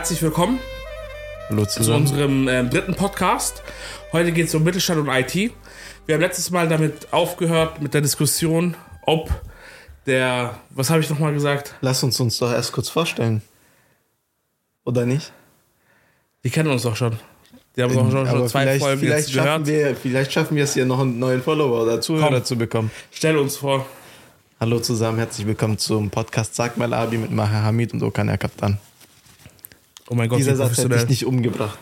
Herzlich willkommen Hallo zu unserem ähm, dritten Podcast. Heute geht es um Mittelstand und IT. Wir haben letztes Mal damit aufgehört mit der Diskussion, ob der, was habe ich nochmal gesagt? Lass uns uns doch erst kurz vorstellen. Oder nicht? Die kennen uns doch schon. Die haben doch schon, schon zwei vielleicht, Folgen vielleicht, jetzt schaffen gehört. wir, vielleicht schaffen wir es hier noch einen neuen Follower oder Zuhörer Komm. zu bekommen. Stell uns vor. Hallo zusammen, herzlich willkommen zum Podcast Sag mal Abi mit Maher Hamid und Okan Kaptan. Oh mein Gott, wie Dieser Satz hätte dich nicht umgebracht.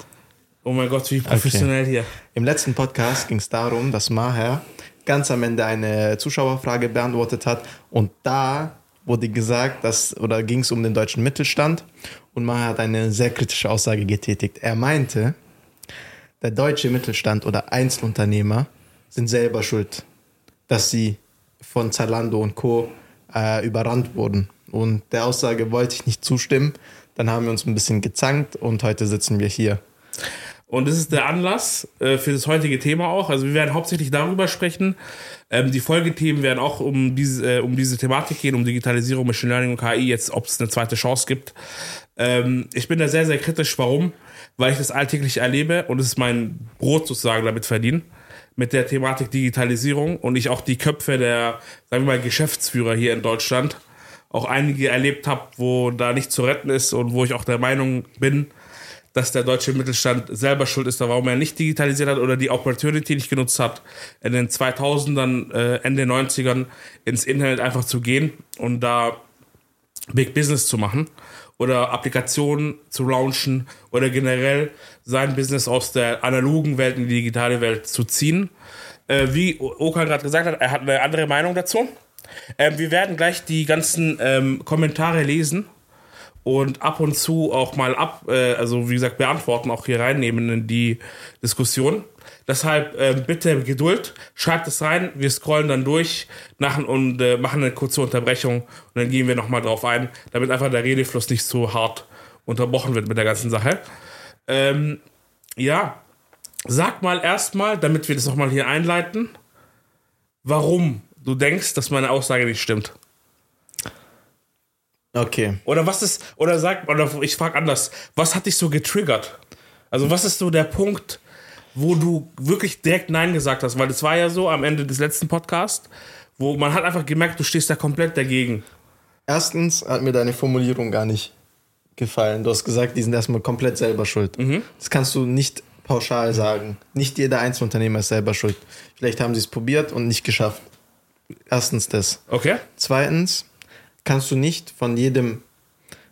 Oh mein Gott, wie professionell hier. Im letzten Podcast ging es darum, dass Maher ganz am Ende eine Zuschauerfrage beantwortet hat und da wurde gesagt, dass oder ging es um den deutschen Mittelstand und Maher hat eine sehr kritische Aussage getätigt. Er meinte, der deutsche Mittelstand oder Einzelunternehmer sind selber schuld, dass sie von Zalando und Co. Äh, überrannt wurden. Und der Aussage wollte ich nicht zustimmen. Dann haben wir uns ein bisschen gezankt und heute sitzen wir hier. Und das ist der Anlass äh, für das heutige Thema auch. Also wir werden hauptsächlich darüber sprechen. Ähm, die Folgethemen werden auch um diese, äh, um diese Thematik gehen, um Digitalisierung, Machine Learning und KI, jetzt ob es eine zweite Chance gibt. Ähm, ich bin da sehr, sehr kritisch. Warum? Weil ich das alltäglich erlebe und es ist mein Brot sozusagen damit verdienen mit der Thematik Digitalisierung und ich auch die Köpfe der, sagen wir mal, Geschäftsführer hier in Deutschland auch einige erlebt habe, wo da nicht zu retten ist und wo ich auch der Meinung bin, dass der deutsche Mittelstand selber schuld ist, warum er nicht digitalisiert hat oder die Opportunity nicht genutzt hat, in den 2000ern, äh, Ende 90ern ins Internet einfach zu gehen und da Big Business zu machen oder Applikationen zu launchen oder generell sein Business aus der analogen Welt in die digitale Welt zu ziehen. Äh, wie Okan gerade gesagt hat, er hat eine andere Meinung dazu. Ähm, wir werden gleich die ganzen ähm, Kommentare lesen und ab und zu auch mal ab, äh, also wie gesagt, beantworten, auch hier reinnehmen in die Diskussion. Deshalb äh, bitte Geduld, schreibt es rein, wir scrollen dann durch nach, und äh, machen eine kurze Unterbrechung und dann gehen wir nochmal drauf ein, damit einfach der Redefluss nicht so hart unterbrochen wird mit der ganzen Sache. Ähm, ja, sag mal erstmal, damit wir das nochmal hier einleiten, warum du denkst, dass meine Aussage nicht stimmt. Okay. Oder was ist, oder sag, oder ich frage anders, was hat dich so getriggert? Also, was ist so der Punkt, wo du wirklich direkt Nein gesagt hast? Weil es war ja so am Ende des letzten Podcasts, wo man hat einfach gemerkt, du stehst da komplett dagegen. Erstens hat mir deine Formulierung gar nicht gefallen. Du hast gesagt, die sind erstmal komplett selber schuld. Das kannst du nicht pauschal sagen. Nicht jeder Einzelunternehmer ist selber schuld. Vielleicht haben sie es probiert und nicht geschafft. Erstens das. Okay? Zweitens kannst du nicht von jedem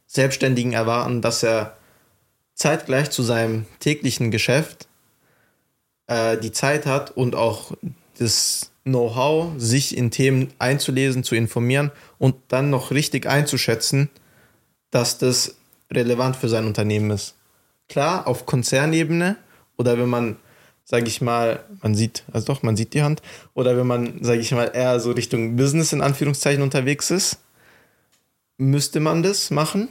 Selbstständigen erwarten, dass er zeitgleich zu seinem täglichen Geschäft äh, die Zeit hat und auch das Know-how, sich in Themen einzulesen, zu informieren und dann noch richtig einzuschätzen, dass das relevant für sein Unternehmen ist. Klar, auf Konzernebene oder wenn man, sage ich mal, man sieht, also doch, man sieht die Hand, oder wenn man, sage ich mal, eher so Richtung Business in Anführungszeichen unterwegs ist, müsste man das machen.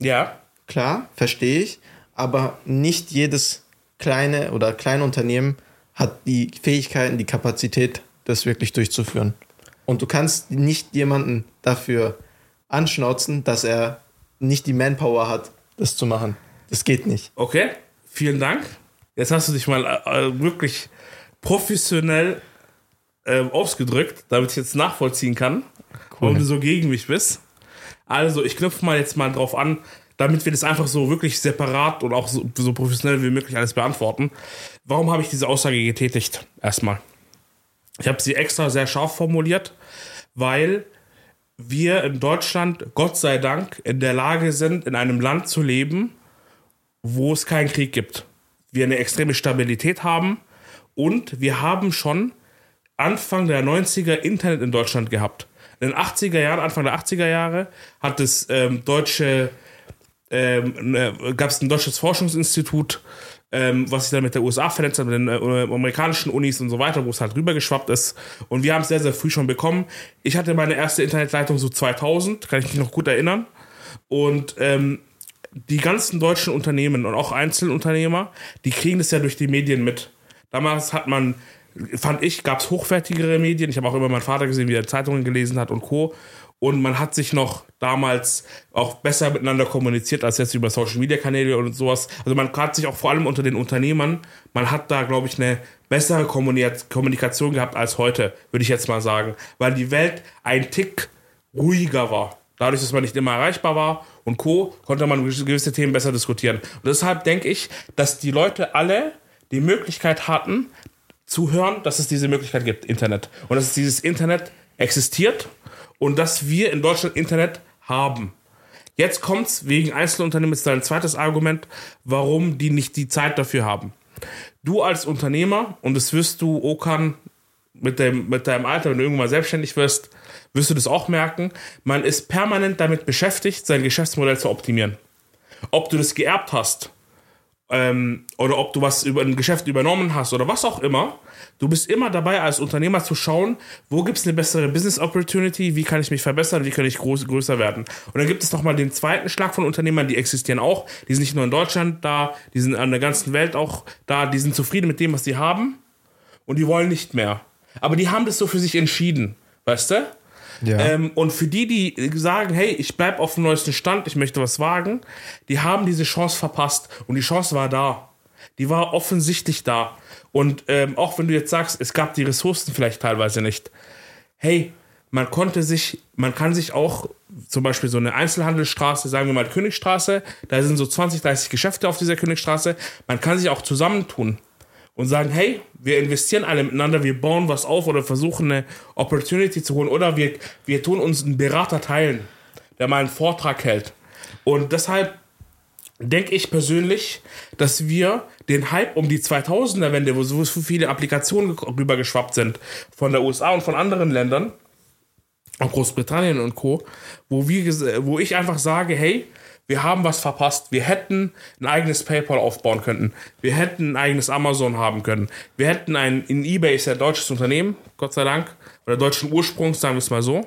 Ja. Klar, verstehe ich, aber nicht jedes kleine oder kleine Unternehmen hat die Fähigkeiten, die Kapazität, das wirklich durchzuführen. Und du kannst nicht jemanden dafür anschnauzen, dass er nicht die Manpower hat, das zu machen. Das geht nicht. Okay, vielen Dank. Jetzt hast du dich mal äh, wirklich professionell äh, ausgedrückt, damit ich jetzt nachvollziehen kann, warum du so gegen mich bist. Also, ich knüpfe mal jetzt mal drauf an, damit wir das einfach so wirklich separat und auch so, so professionell wie möglich alles beantworten. Warum habe ich diese Aussage getätigt? Erstmal. Ich habe sie extra sehr scharf formuliert, weil wir in Deutschland, Gott sei Dank, in der Lage sind, in einem Land zu leben, wo es keinen Krieg gibt. Wir eine extreme Stabilität haben und wir haben schon Anfang der 90er Internet in Deutschland gehabt. In den 80er Jahren, Anfang der 80er Jahre, hat es ähm, deutsche, ähm, äh, gab es ein deutsches Forschungsinstitut, ähm, was sich dann mit der USA vernetzt hat, mit den äh, amerikanischen Unis und so weiter, wo es halt rübergeschwappt ist. Und wir haben es sehr, sehr früh schon bekommen. Ich hatte meine erste Internetleitung so 2000, kann ich mich noch gut erinnern. Und ähm, die ganzen deutschen Unternehmen und auch Einzelunternehmer, die kriegen das ja durch die Medien mit. Damals hat man, fand ich, gab es hochwertigere Medien. Ich habe auch immer meinen Vater gesehen, wie er Zeitungen gelesen hat und Co. und man hat sich noch damals auch besser miteinander kommuniziert als jetzt über Social Media Kanäle und sowas. Also man hat sich auch vor allem unter den Unternehmern, man hat da, glaube ich, eine bessere Kommunikation gehabt als heute, würde ich jetzt mal sagen, weil die Welt ein Tick ruhiger war. Dadurch, dass man nicht immer erreichbar war und Co., konnte man gewisse Themen besser diskutieren. Und deshalb denke ich, dass die Leute alle die Möglichkeit hatten, zu hören, dass es diese Möglichkeit gibt, Internet. Und dass dieses Internet existiert und dass wir in Deutschland Internet haben. Jetzt kommt es wegen Einzelunternehmen, ist dein zweites Argument, warum die nicht die Zeit dafür haben. Du als Unternehmer, und das wirst du, Okan, mit, dem, mit deinem Alter, wenn du irgendwann selbstständig wirst, wirst du das auch merken. Man ist permanent damit beschäftigt, sein Geschäftsmodell zu optimieren. Ob du das geerbt hast ähm, oder ob du was über ein Geschäft übernommen hast oder was auch immer, du bist immer dabei, als Unternehmer zu schauen, wo gibt es eine bessere Business Opportunity, wie kann ich mich verbessern, wie kann ich groß, größer werden. Und dann gibt es nochmal den zweiten Schlag von Unternehmern, die existieren auch, die sind nicht nur in Deutschland da, die sind an der ganzen Welt auch da, die sind zufrieden mit dem, was sie haben und die wollen nicht mehr. Aber die haben das so für sich entschieden, weißt du? Ja. Ähm, und für die, die sagen, hey, ich bleib auf dem neuesten Stand, ich möchte was wagen, die haben diese Chance verpasst. Und die Chance war da. Die war offensichtlich da. Und ähm, auch wenn du jetzt sagst, es gab die Ressourcen vielleicht teilweise nicht. Hey, man konnte sich, man kann sich auch zum Beispiel so eine Einzelhandelsstraße, sagen wir mal Königstraße, da sind so 20, 30 Geschäfte auf dieser Königstraße, man kann sich auch zusammentun und sagen, hey, wir investieren alle miteinander, wir bauen was auf oder versuchen eine Opportunity zu holen oder wir, wir tun uns einen Berater teilen, der mal einen Vortrag hält. Und deshalb denke ich persönlich, dass wir den Hype um die 2000er-Wende, wo so viele Applikationen rübergeschwappt sind von der USA und von anderen Ländern, auch Großbritannien und Co., wo, wir, wo ich einfach sage, hey, wir haben was verpasst. Wir hätten ein eigenes PayPal aufbauen können. Wir hätten ein eigenes Amazon haben können. Wir hätten ein, in eBay ist ja ein deutsches Unternehmen, Gott sei Dank, oder deutschen Ursprungs, sagen wir es mal so.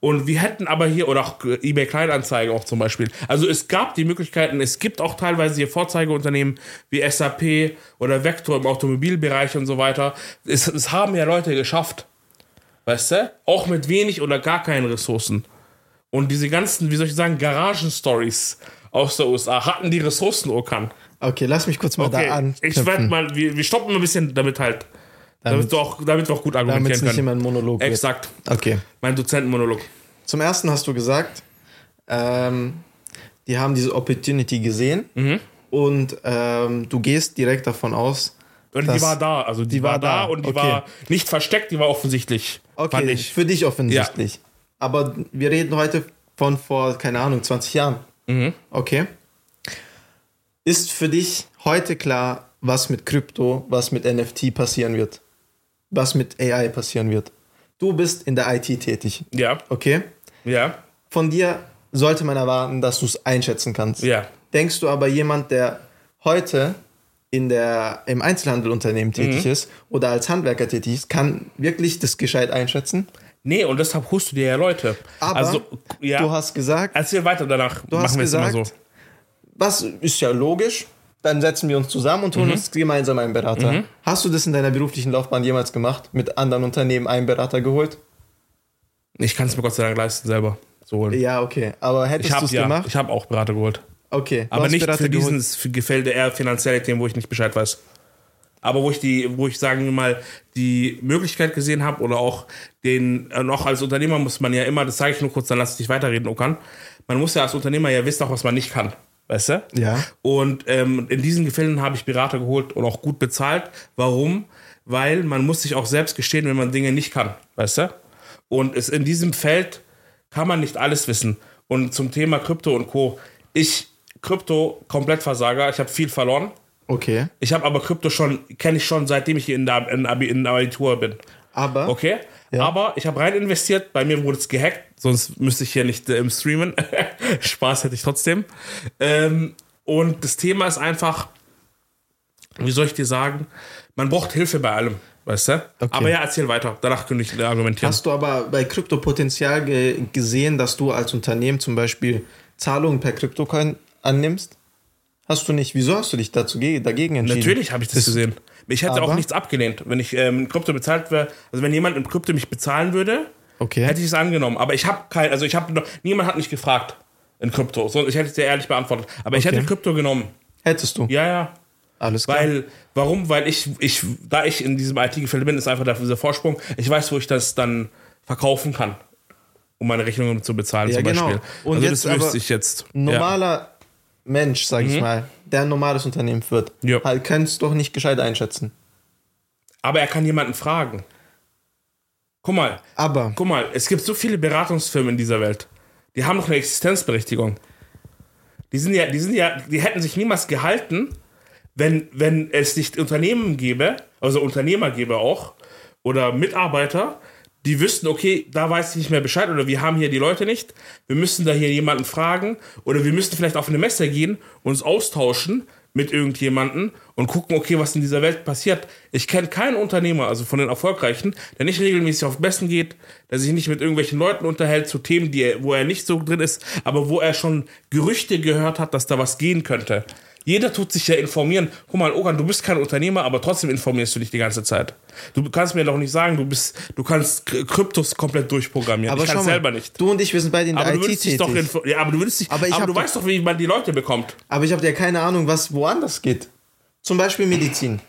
Und wir hätten aber hier, oder auch eBay Kleinanzeigen auch zum Beispiel. Also es gab die Möglichkeiten, es gibt auch teilweise hier Vorzeigeunternehmen wie SAP oder Vector im Automobilbereich und so weiter. Es, es haben ja Leute geschafft. Weißt du? Auch mit wenig oder gar keinen Ressourcen. Und diese ganzen, wie soll ich sagen, Garagen-Stories aus der USA hatten die Ressourcen, Okan. Okay, lass mich kurz mal Okay, da an. ich werde mal, wir, wir stoppen ein bisschen damit halt. Damit, Damit- du auch, damit wir auch gut Damit argumentieren es nicht können. Monolog wird. Exakt. Okay. Mein Dozentenmonolog. Zum ersten hast du gesagt, ähm, die haben diese Opportunity gesehen Mhm. und ähm, du gehst direkt davon aus, Und die war da. Also die, die war, war da, und die okay. war nicht versteckt, die war offensichtlich. Okay, für dich offensichtlich. Aber wir reden heute von vor, keine Ahnung, 20 Jahren. Mhm. Okay. Ist für dich heute klar, was mit Krypto, was mit NFT passieren wird? Was mit AI passieren wird? Du bist in der IT tätig, Ja, okay? ja, Von dir sollte man erwarten, dass du es einschätzen kannst. ja. Denkst du aber jemand, der heute in der, im Einzelhandelunternehmen tätig Mhm. ist oder als Handwerker tätig ist, kann wirklich das gescheit einschätzen? Nee, und deshalb holst du dir ja Leute. Aber also, ja. du hast gesagt, Erzähl weiter danach. du hast Machen wir es immer gesagt, so. was ist ja logisch, dann setzen wir uns zusammen und Mhm. holen uns gemeinsam einen Berater. Hast du das in deiner beruflichen Laufbahn jemals gemacht? Mit anderen Unternehmen einen Berater geholt? Ich kann es mir Gott sei Dank leisten, selber zu holen. Ja, okay. Aber ich hättest du habe es ja, gemacht? ich habe auch Berater geholt. Okay. Aber nicht Berater für geholt. diesen für Gefälde eher finanzielle Themen, wo ich nicht Bescheid weiß. Aber wo ich die, wo ich sagen wir mal die Möglichkeit gesehen habe oder auch den, äh, noch als Unternehmer muss man ja immer, das sage ich nur kurz, dann lass ich dich weiterreden, Okan. Man muss ja als Unternehmer ja wissen, auch was man nicht kann. Weißt du? Ja. Und ähm, in diesen Gefällen habe ich Berater geholt und auch gut bezahlt. Warum? Weil man muss sich auch selbst gestehen, wenn man Dinge nicht kann. Weißt du? Und es in diesem Feld kann man nicht alles wissen. Und zum Thema Krypto und Co. Ich, Krypto, komplett Versager. Ich habe viel verloren. Okay. Ich habe aber Krypto schon, kenne ich schon, seitdem ich hier in der, in, in der Abitur bin. Aber Okay? Ja. Aber ich habe rein investiert, bei mir wurde es gehackt, sonst müsste ich hier nicht äh, im Streamen. Spaß hätte ich trotzdem. Ähm, und das Thema ist einfach, wie soll ich dir sagen, man braucht Hilfe bei allem, weißt du? Okay. Aber ja, erzähl weiter, danach könnte ich argumentieren. Hast du aber bei Krypto Potenzial ge gesehen, dass du als Unternehmen zum Beispiel Zahlungen per Kryptocoin annimmst? Hast du nicht. Wieso hast du dich dazu ge- dagegen entschieden? Natürlich habe ich das, gesehen. Ich hätte auch nichts abgelehnt, wenn ich ähm, in Krypto bezahlt wäre. Also wenn jemand in Krypto mich bezahlen würde, Okay. hätte ich es angenommen. Aber ich habe kein, also ich habe noch, niemand hat mich gefragt in Krypto. So, ich hätte es dir ehrlich beantwortet. Aber ich Okay. hätte Krypto genommen. Hättest du. Ja, ja. Alles klar. Weil, warum? Weil ich, ich, da ich in diesem IT-Gefilde bin, ist einfach dieser Vorsprung. Ich weiß, wo ich das dann verkaufen kann, um meine Rechnungen zu bezahlen, Ja, zum genau. Beispiel. Und also jetzt das wüsste ich jetzt. Normaler Mensch, sag ich mal, der ein normales Unternehmen führt, Mhm. Ja. halt, es doch nicht gescheit einschätzen. Aber er kann jemanden fragen. Guck mal, Aber, guck mal, es gibt so viele Beratungsfirmen in dieser Welt. Die haben noch eine Existenzberechtigung. Die sind ja, die sind ja, die hätten sich niemals gehalten, wenn, wenn es nicht Unternehmen gäbe, also Unternehmer gäbe auch, oder Mitarbeiter, die wüssten, okay, da weiß ich nicht mehr Bescheid oder wir haben hier die Leute nicht, wir müssen da hier jemanden fragen oder wir müssen vielleicht auf eine Messe gehen, uns austauschen mit irgendjemanden und gucken, okay, was in dieser Welt passiert. Ich kenne keinen Unternehmer, also von den Erfolgreichen, der nicht regelmäßig auf Messen geht, der sich nicht mit irgendwelchen Leuten unterhält zu Themen, die er, wo er nicht so drin ist, aber wo er schon Gerüchte gehört hat, dass da was gehen könnte. Jeder tut sich ja informieren. Guck mal, Ogan, du bist kein Unternehmer, aber trotzdem informierst du dich die ganze Zeit. Du kannst mir doch nicht sagen, du bist, du kannst Kryptos komplett durchprogrammieren. aber ich kann selber nicht. du und ich, wir sind beide in der Aber du IT dich tätig. doch ja, aber du würdest dich, Aber aber, du doch- weißt doch, wie man die Leute bekommt. aber ich habe ja keine Ahnung, was woanders geht. Zum Beispiel Medizin.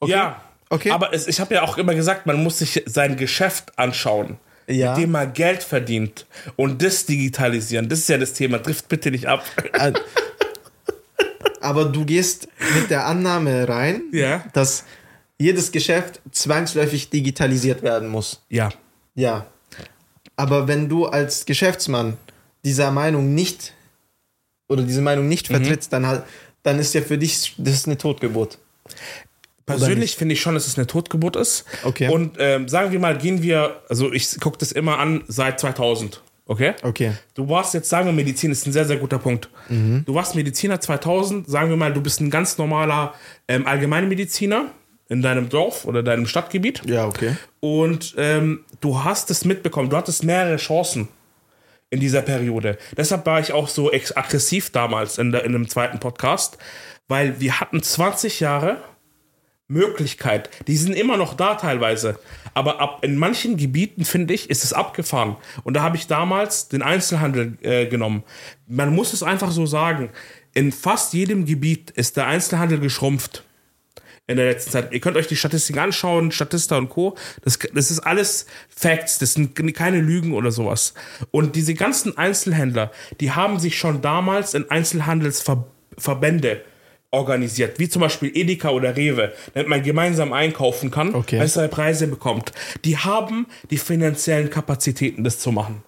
Okay? Ja. Okay. Aber es, ich habe ja auch immer gesagt, man muss sich sein Geschäft anschauen, Ja. mit dem man Geld verdient und das digitalisieren. Das ist ja das Thema. Trifft bitte nicht ab. Aber du gehst mit der Annahme rein, Ja. dass jedes Geschäft zwangsläufig digitalisiert werden muss. Ja. Ja. Aber wenn du als Geschäftsmann dieser Meinung nicht oder diese Meinung nicht Mhm. vertrittst, dann, halt, dann ist ja für dich das eine Totgeburt. Persönlich finde ich schon, dass es eine Totgeburt ist. Okay. Und ähm, sagen wir mal, gehen wir, also ich gucke das immer an seit 2000. Okay? Okay. Du warst jetzt, sagen wir, Medizin ist ein sehr, sehr guter Punkt. Du warst Mediziner 2000, sagen wir mal, du bist ein ganz normaler ähm, Allgemeinmediziner in deinem Dorf oder deinem Stadtgebiet. Ja, okay. Und ähm, du hast es mitbekommen, du hattest mehrere Chancen in dieser Periode. Deshalb war ich auch so aggressiv damals in, der, in dem zweiten Podcast, weil wir hatten 20 Jahre Möglichkeit. Die sind immer noch da teilweise. Aber ab in manchen Gebieten, finde ich, ist es abgefahren. Und da habe ich damals den Einzelhandel äh, genommen. Man muss es einfach so sagen. In fast jedem Gebiet ist der Einzelhandel geschrumpft in der letzten Zeit. Ihr könnt euch die Statistiken anschauen, Statista und Co. Das, das ist alles Facts, das sind keine Lügen oder sowas. Und diese ganzen Einzelhändler, die haben sich schon damals in Einzelhandelsverbände organisiert, wie zum Beispiel Edeka oder Rewe, damit man gemeinsam einkaufen kann, Okay. bessere Preise bekommt. Die haben die finanziellen Kapazitäten, das zu machen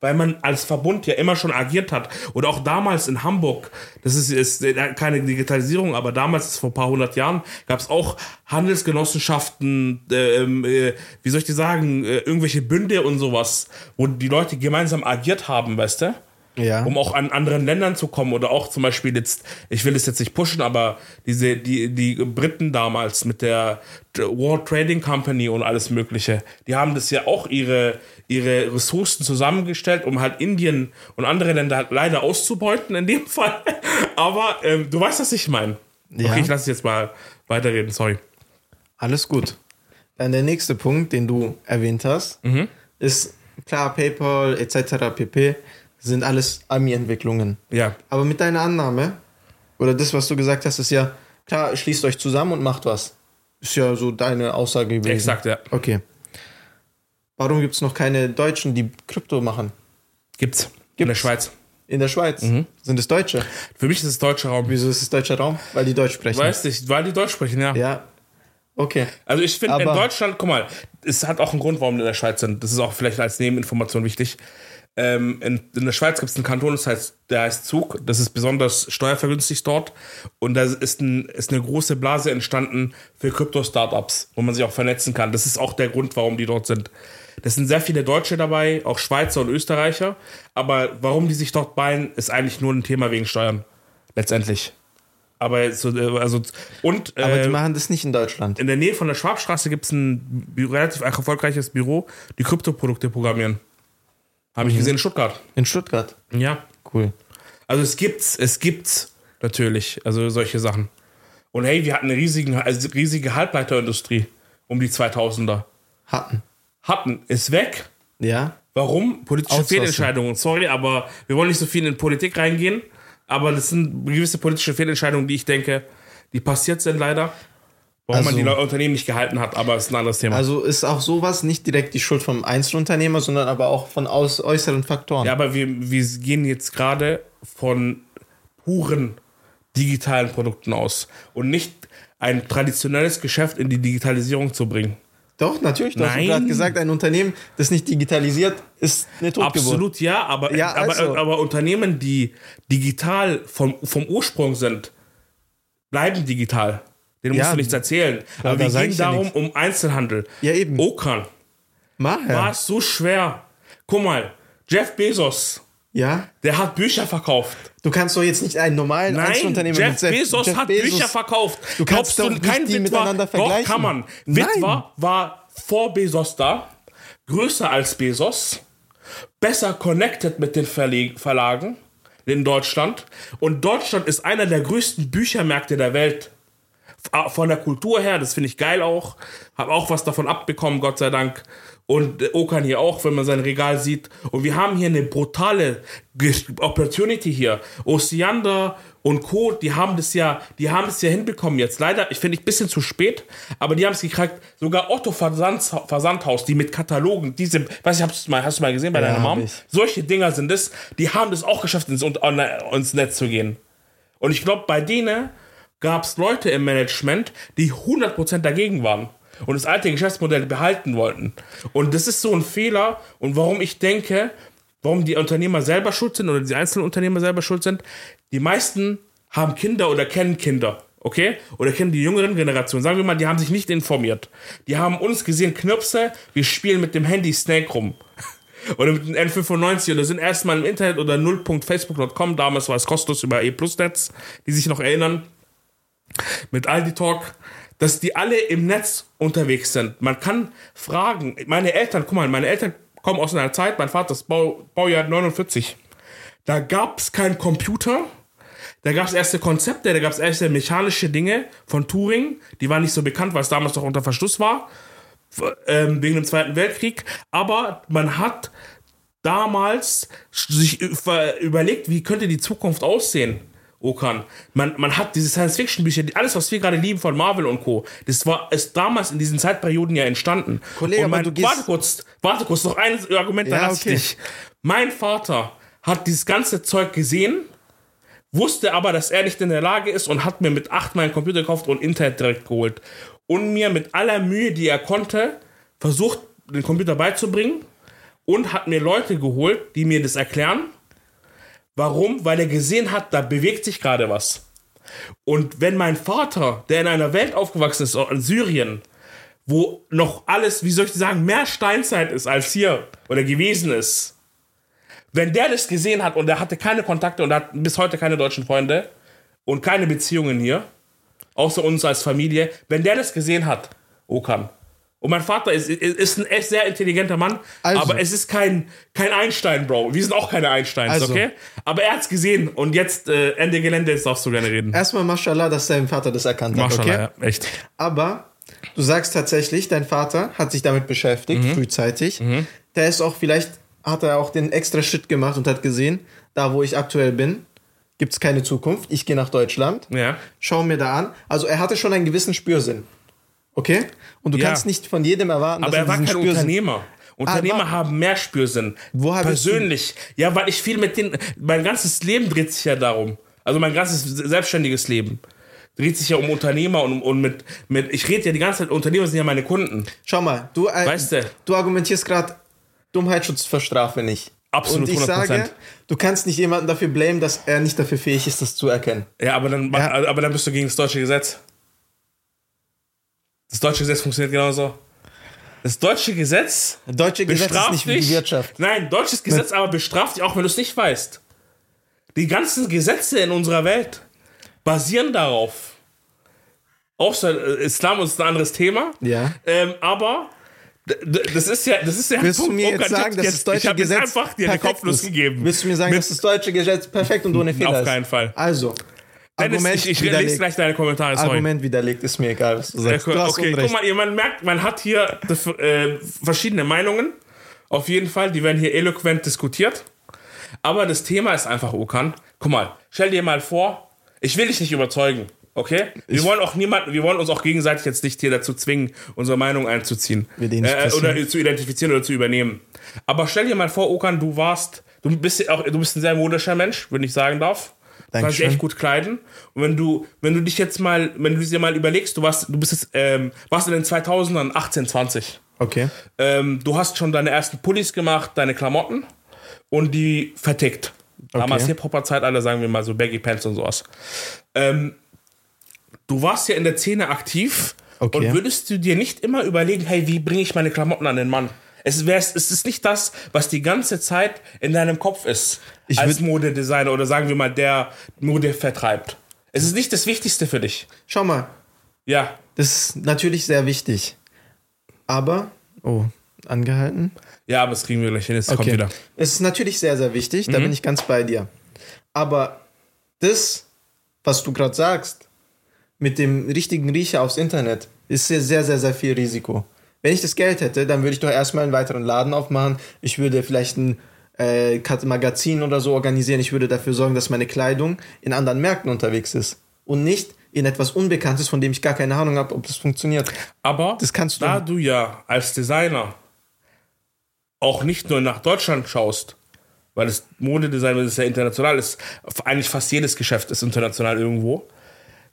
weil man als Verbund ja immer schon agiert hat. Oder auch damals in Hamburg, das ist, ist keine Digitalisierung, aber damals, vor ein paar hundert Jahren, gab es auch Handelsgenossenschaften, ähm, äh, wie soll ich dir sagen, äh, irgendwelche Bünde und sowas, wo die Leute gemeinsam agiert haben, weißt du? Ja. um auch an anderen Ländern zu kommen oder auch zum Beispiel jetzt, ich will es jetzt nicht pushen, aber diese, die, die Briten damals mit der World Trading Company und alles Mögliche, die haben das ja auch ihre, ihre Ressourcen zusammengestellt, um halt Indien und andere Länder halt leider auszubeuten in dem Fall. Aber ähm, du weißt, was ich meine. Ja. Okay, ich lasse jetzt mal weiterreden, sorry. Alles gut. Dann der nächste Punkt, den du erwähnt hast, Mhm. ist klar, PayPal etc. pp. Sind alles Ami-Entwicklungen. Ja. Aber mit deiner Annahme, oder das, was du gesagt hast, ist ja, klar, schließt euch zusammen und macht was. Ist ja so deine Aussage gewesen. Exakt, ja. Okay. Warum gibt es noch keine Deutschen, die Krypto machen? Gibt's. In der Gibt's. Schweiz. In der Schweiz Mhm. sind es Deutsche. Für mich ist es deutscher Raum. Wieso ist es deutscher Raum? Weil die Deutsch sprechen. Weißt du, weil die Deutsch sprechen, ja. Ja. Okay. Also ich finde in Deutschland, guck mal, es hat auch einen Grund, warum wir in der Schweiz sind. Das ist auch vielleicht als Nebeninformation wichtig. Ähm, in, in der Schweiz gibt es einen Kanton, das heißt, der heißt Zug. Das ist besonders steuervergünstigt dort. Und da ist, ein, ist eine große Blase entstanden für Krypto-Startups, wo man sich auch vernetzen kann. Das ist auch der Grund, warum die dort sind. Das sind sehr viele Deutsche dabei, auch Schweizer und Österreicher. Aber warum die sich dort ballen, ist eigentlich nur ein Thema wegen Steuern. Letztendlich. Aber so, äh, also, und Aber äh, die machen das nicht in Deutschland. in der Nähe von der Schwabstraße gibt es ein relativ erfolgreiches Büro, die Kryptoprodukte programmieren. Habe ich gesehen in Stuttgart. In Stuttgart. Ja. Cool. Also es gibt's, es gibt's natürlich, also solche Sachen. Und hey, wir hatten eine riesige, also riesige Halbleiterindustrie um die 2000er. Hatten. Hatten, ist weg. Ja. Warum? Politische. Fehlentscheidungen. Sorry, aber wir wollen nicht so viel in Politik reingehen. Aber das sind gewisse politische Fehlentscheidungen, die ich denke, die passiert sind leider. Warum man Also- die Leute- Unternehmen nicht gehalten hat, aber ist ein anderes Thema. Also ist auch sowas nicht direkt die Schuld vom Einzelunternehmer, sondern aber auch von aus äußeren Faktoren. ja, aber wir, wir gehen jetzt gerade von puren digitalen Produkten aus und nicht ein traditionelles Geschäft in die Digitalisierung zu bringen. Doch, natürlich. Du hast Nein. gerade gesagt, ein Unternehmen, das nicht digitalisiert, ist eine Totgeburt. Absolut ja, aber, Ja, aber, also. aber Unternehmen, die digital vom, vom Ursprung sind, bleiben digital. Musst Ja, du nichts erzählen. da Aber wir sag gehen ja darum nichts. um Einzelhandel. Ja, eben. Okan. Mach War ja. es so schwer. Guck mal, Jeff Bezos, ja. der hat Bücher verkauft. Du kannst doch jetzt nicht einen normalen Nein, Einzelunternehmer Jeff Bezos Jeff hat Bezos- Bücher verkauft. Du kannst Glaubst doch nicht die miteinander Doch, vergleichen. kann man. Nein. Witwer war vor Bezos da, größer als Bezos, besser connected mit den Verleg Verlagen in Deutschland. Und Deutschland ist einer der größten Büchermärkte der Welt. F- Von der Kultur her, das finde ich geil auch. Habe auch was davon abbekommen, Gott sei Dank. Und äh, Okan hier auch, wenn man sein Regal sieht. Und wir haben hier eine brutale Opportunity hier. Osiander und Co., die haben das ja, die haben es ja hinbekommen jetzt. Leider, ich finde ich ein bisschen zu spät, aber die haben es gekriegt. Sogar Otto Versand, Versandhaus, die mit Katalogen, diese, weiß ich, hast du mal, hast du mal gesehen bei Ja, deiner Mom? Solche Dinger sind es, die haben das auch geschafft, ins, ins Netz zu gehen. Und ich glaube, bei denen gab es Leute im Management, die 100% dagegen waren und das alte Geschäftsmodell behalten wollten. Und das ist so ein Fehler. Und warum ich denke, warum die Unternehmer selber schuld sind oder die einzelnen Unternehmer selber schuld sind, die meisten haben Kinder oder kennen Kinder. Okay? Oder kennen die jüngeren Generationen. Sagen wir mal, die haben sich nicht informiert. Die haben uns gesehen, Knirpse, wir spielen mit dem Handy Snake rum. Oder mit dem N95 oder sind erstmal im Internet oder 0.facebook.com, damals war es kostenlos über E-Plus-Netz, die sich noch erinnern, mit Aldi Talk, dass die alle im Netz unterwegs sind. Man kann fragen, meine Eltern, guck mal, meine Eltern kommen aus einer Zeit, mein Vater ist Bau, Baujahr 49, da gab es keinen Computer, da gab es erste Konzepte, da gab es erste mechanische Dinge von Turing, die waren nicht so bekannt, weil es damals noch unter Verschluss war ähm, wegen dem Zweiten Weltkrieg, aber man hat damals sich über- überlegt, wie könnte die Zukunft aussehen. Okan. Man, man hat diese Science-Fiction-Bücher, alles, was wir gerade lieben von Marvel und Co., das war ist damals in diesen Zeitperioden ja entstanden. Kollege, und aber mein, du gehst- warte kurz, warte kurz, noch ein Argument, dann Ja, lass okay. dich. Mein Vater hat dieses ganze Zeug gesehen, wusste aber, dass er nicht in der Lage ist und hat mir mit acht meinen Computer gekauft und Internet direkt geholt. Und mir mit aller Mühe, die er konnte, versucht, den Computer beizubringen und hat mir Leute geholt, die mir das erklären. Warum? Weil er gesehen hat, da bewegt sich gerade was. Und wenn mein Vater, der in einer Welt aufgewachsen ist, in Syrien, wo noch alles, wie soll ich sagen, mehr Steinzeit ist als hier oder gewesen ist, wenn der das gesehen hat und er hatte keine Kontakte und hat bis heute keine deutschen Freunde und keine Beziehungen hier, außer uns als Familie, wenn der das gesehen hat, Okan. Und mein Vater ist, ist ist ein echt sehr intelligenter Mann, Also. aber es ist kein, kein Einstein, Bro. Wir sind auch keine Einsteins, Also. okay? Aber er hat's gesehen und jetzt äh, Ende Gelände, jetzt darfst du gerne reden. Erstmal Mashallah, dass dein Vater das erkannt hat, okay? ja, echt. Aber du sagst tatsächlich, dein Vater hat sich damit beschäftigt, Mhm. frühzeitig. Der ist auch, vielleicht hat er auch den extra Schritt gemacht und hat gesehen, da wo ich aktuell bin, gibt es keine Zukunft. Ich gehe nach Deutschland. Ja. Schau mir da an. Also er hatte schon einen gewissen Spürsinn. Okay? Und du Ja. kannst nicht von jedem erwarten, Aber er war kein Spürsinn- Unternehmer. Unternehmer war- haben mehr Spürsinn. Woher bist du- Persönlich. Ja, weil ich viel mit den. Mein ganzes Leben dreht sich ja darum. Also mein ganzes selbstständiges Leben dreht sich ja um Unternehmer und, und mit, mit. Ich rede ja die ganze Zeit, Unternehmer sind ja meine Kunden. Schau mal, du, äh, Weißt du? du argumentierst gerade, Dummheitsschutz verstrafe nicht. Absolut, Und ich 100%. sage, du kannst nicht jemanden dafür blamen, dass er nicht dafür fähig ist, das zu erkennen. Ja, aber dann, Ja. aber dann bist du gegen das deutsche Gesetz. Das deutsche Gesetz funktioniert genauso. Das deutsche Gesetz Deutsche Gesetz ist bestraft nicht wie die dich. Wirtschaft. Nein, deutsches Gesetz aber bestraft dich auch, wenn du es nicht weißt. Die ganzen Gesetze in unserer Welt basieren darauf. Außer äh, Islam ist ein anderes Thema. Ja. Ähm, aber das ist ja, das ist ja ein Willst du Punkt, mir Volker, jetzt sagen, dass das deutsche Gesetz einfach dir Kopfnuss ist? gegeben. Willst du mir sagen, dass das deutsche Gesetz perfekt und ohne Fehler Auf ist? keinen Fall. Also, Dennis, Argument ich, ich lese widerlegt. gleich deine Kommentare. Sorry. Argument widerlegt, ist mir egal, was du sagst. Du hast okay Unrecht. guck mal, ihr- man merkt, man hat hier äh, verschiedene Meinungen Auf jeden Fall, die werden hier eloquent diskutiert. Aber das Thema ist einfach, Okan. Guck mal, stell dir mal vor, ich will dich nicht überzeugen, okay? Wir wollen auch niemanden, wir wollen uns auch gegenseitig jetzt nicht hier dazu zwingen, unsere Meinung einzuziehen. Äh, passieren. oder zu identifizieren oder zu übernehmen. Aber stell dir mal vor, Okan, du warst, du bist auch, du bist ein sehr modischer Mensch, wenn ich sagen darf. Du kannst dich Dankeschön. echt gut kleiden. Und wenn du, wenn du dich jetzt mal, wenn du dir mal überlegst, du warst, du bist jetzt, ähm, warst in den 2000ern 18, 20. Okay. Ähm, du hast schon deine ersten Pullis gemacht, deine Klamotten und die vertickt. Damals Okay. Hip-Hopper-Zeit, alle sagen wir mal so Baggy Pants und sowas. Ähm, du warst ja in der Szene aktiv Okay. und würdest du dir nicht immer überlegen, hey, wie bringe ich meine Klamotten an den Mann? Es, wär's, es ist nicht das, was die ganze Zeit in deinem Kopf ist, Ich als Modedesigner oder sagen wir mal, der Mode vertreibt. Es ist nicht das Wichtigste für dich. Schau mal, Ja, das ist natürlich sehr wichtig. Aber, oh, angehalten. ja, aber das kriegen wir gleich hin. Es kommt Okay. wieder. Mhm. Es ist natürlich sehr, sehr wichtig, da bin ich ganz bei dir. Aber das, was du gerade sagst, mit dem richtigen Riecher aufs Internet, ist sehr, sehr, sehr, sehr viel Risiko. Wenn ich das Geld hätte, dann würde ich doch erstmal einen weiteren Laden aufmachen. Ich würde vielleicht ein äh, Magazin oder so organisieren. Ich würde dafür sorgen, dass meine Kleidung in anderen Märkten unterwegs ist. Und nicht in etwas Unbekanntes, von dem ich gar keine Ahnung habe, ob das funktioniert. Aber Das kannst du- da du ja als Designer auch nicht nur nach Deutschland schaust, weil das Modedesign das ist ja international ist, eigentlich fast jedes Geschäft ist international irgendwo,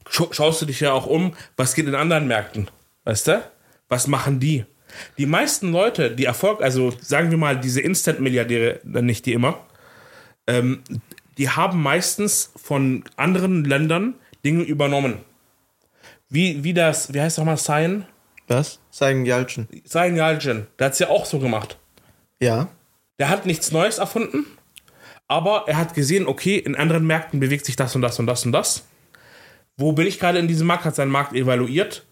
scha- schaust du dich ja auch um, was geht in anderen Märkten, weißt du? Was machen die? Die meisten Leute, die Erfolg, also sagen wir mal diese Instant-Milliardäre, nicht die immer, ähm, die haben meistens von anderen Ländern Dinge übernommen. Wie, wie das, wie heißt nochmal, Sein? Was? Sagen Jalcin. Sein Yalcin, der hat es ja auch so gemacht. Ja. Der hat nichts Neues erfunden, aber er hat gesehen, okay, in anderen Märkten bewegt sich das und das und das und das. Wo bin ich gerade in diesem Markt? Hat seinen Markt evaluiert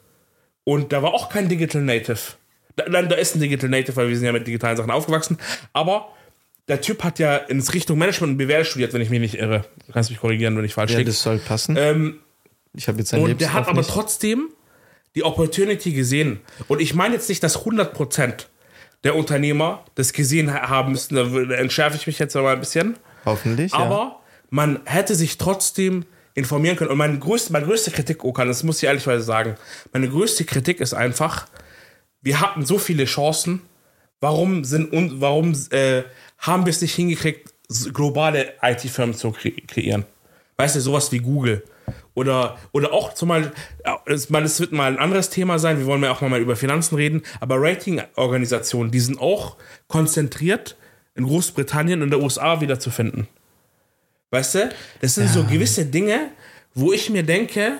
und da war auch kein Digital Native. Da, nein, da ist ein Digital Native, weil wir sind ja mit digitalen Sachen aufgewachsen. Aber der Typ hat ja in Richtung Management und BWL studiert, wenn ich mich nicht irre. Du kannst mich korrigieren, wenn ich falsch Ja, liege. das soll passen. Ähm, ich habe jetzt sein und der hat Lebenslauf aber nicht. trotzdem die Opportunity gesehen. Und ich meine jetzt nicht, dass 100% der Unternehmer das gesehen ha- haben müssen. Da entschärfe ich mich jetzt mal ein bisschen. Hoffentlich, ja. Aber man hätte sich trotzdem informieren können. Und meine größte, meine größte Kritik, Okan, das muss ich ehrlichweise sagen, meine größte Kritik ist einfach, wir hatten so viele Chancen. Warum, sind, warum äh, haben wir es nicht hingekriegt, globale IT-Firmen zu kre kreieren? Weißt du, sowas wie Google. Oder, oder auch zumal, ja, es wird mal ein anderes Thema sein, wir wollen ja auch mal über Finanzen reden, aber Rating-Organisationen, die sind auch konzentriert in Großbritannien und in der USA wiederzufinden. Weißt du? Das sind so gewisse Dinge, wo ich mir denke,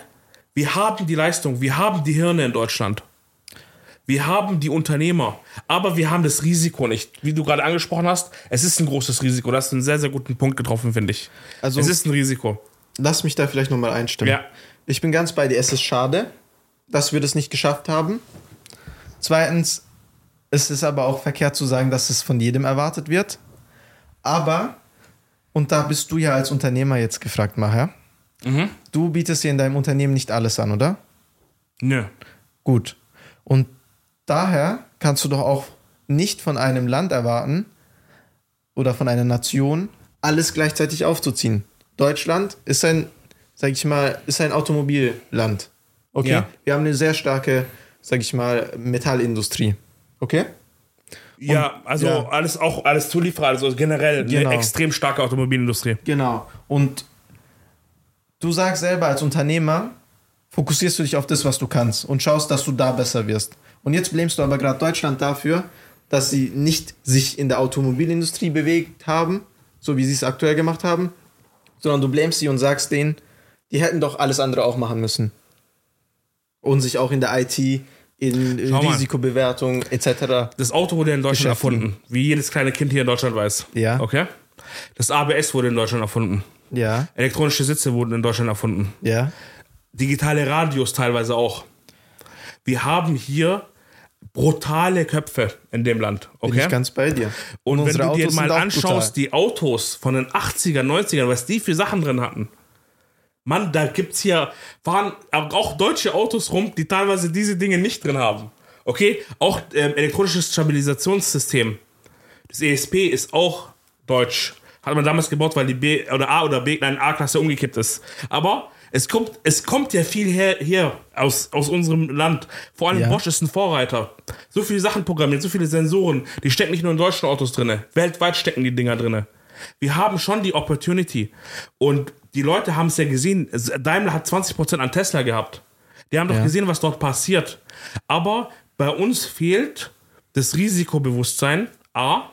wir haben die Leistung, wir haben die Hirne in Deutschland. Wir haben die Unternehmer, aber wir haben das Risiko nicht. Wie du gerade angesprochen hast, es ist ein großes Risiko. Du hast einen sehr, sehr guten Punkt getroffen, finde ich. Also- es ist ein Risiko. Lass mich da vielleicht nochmal einstimmen. Ja. Ich bin ganz bei dir. Es ist schade, dass wir das nicht geschafft haben. Zweitens, es ist aber auch verkehrt zu sagen, dass es von jedem erwartet wird. Aber, und da bist du ja als Unternehmer jetzt gefragt, Maher. Mhm. Du bietest dir in deinem Unternehmen nicht alles an, oder? Nö. Gut. Und daher kannst du doch auch nicht von einem Land erwarten oder von einer Nation, alles gleichzeitig aufzuziehen. Deutschland ist ein, sag ich mal, ist ein Automobilland. Okay? Ja. Wir haben eine sehr starke, sag ich mal, Metallindustrie. Okay? Ja, also ja. alles auch alles Zulieferer, also generell Genau. eine extrem starke Automobilindustrie. Genau. Und du sagst selber als Unternehmer, fokussierst du dich auf das, was du kannst und schaust, dass du da besser wirst. Und jetzt blämst du aber gerade Deutschland dafür, dass sie nicht sich in der Automobilindustrie bewegt haben, so wie sie es aktuell gemacht haben, sondern du blämst sie und sagst denen, die hätten doch alles andere auch machen müssen. Und sich auch in der IT, in äh. Risikobewertung etc. Das Auto wurde in Deutschland erfunden, wie jedes kleine Kind hier in Deutschland weiß. Ja. Okay? Das ABS wurde in Deutschland erfunden. Ja, Elektronische Sitze wurden in Deutschland erfunden. ja. digitale Radios teilweise auch. Wir haben hier brutale Köpfe in dem Land. Bin Okay? ich ganz bei dir. Und wenn unsere du dir Autos mal anschaust, die Autos von den 80er, 90ern, was die für Sachen drin hatten. Mann, da gibt's hier, fahren auch deutsche Autos rum, die teilweise diese Dinge nicht drin haben. Okay? Auch ähm, elektronisches Stabilisationssystem. Das ESP ist auch deutsch. Hat man damals gebaut, weil die B oder A oder B, nein, A-Klasse umgekippt ist. Aber es kommt, es kommt ja viel her, hier aus, aus unserem Land. Vor allem Ja. Bosch ist ein Vorreiter. So viele Sachen programmiert, so viele Sensoren. Die stecken nicht nur in deutschen Autos drin. Weltweit stecken die Dinger drin. Wir haben schon die Opportunity. Und die Leute haben es ja gesehen. Daimler hat 20% an Tesla gehabt. Die haben doch Ja. gesehen, was dort passiert. Aber bei uns fehlt das Risikobewusstsein, A,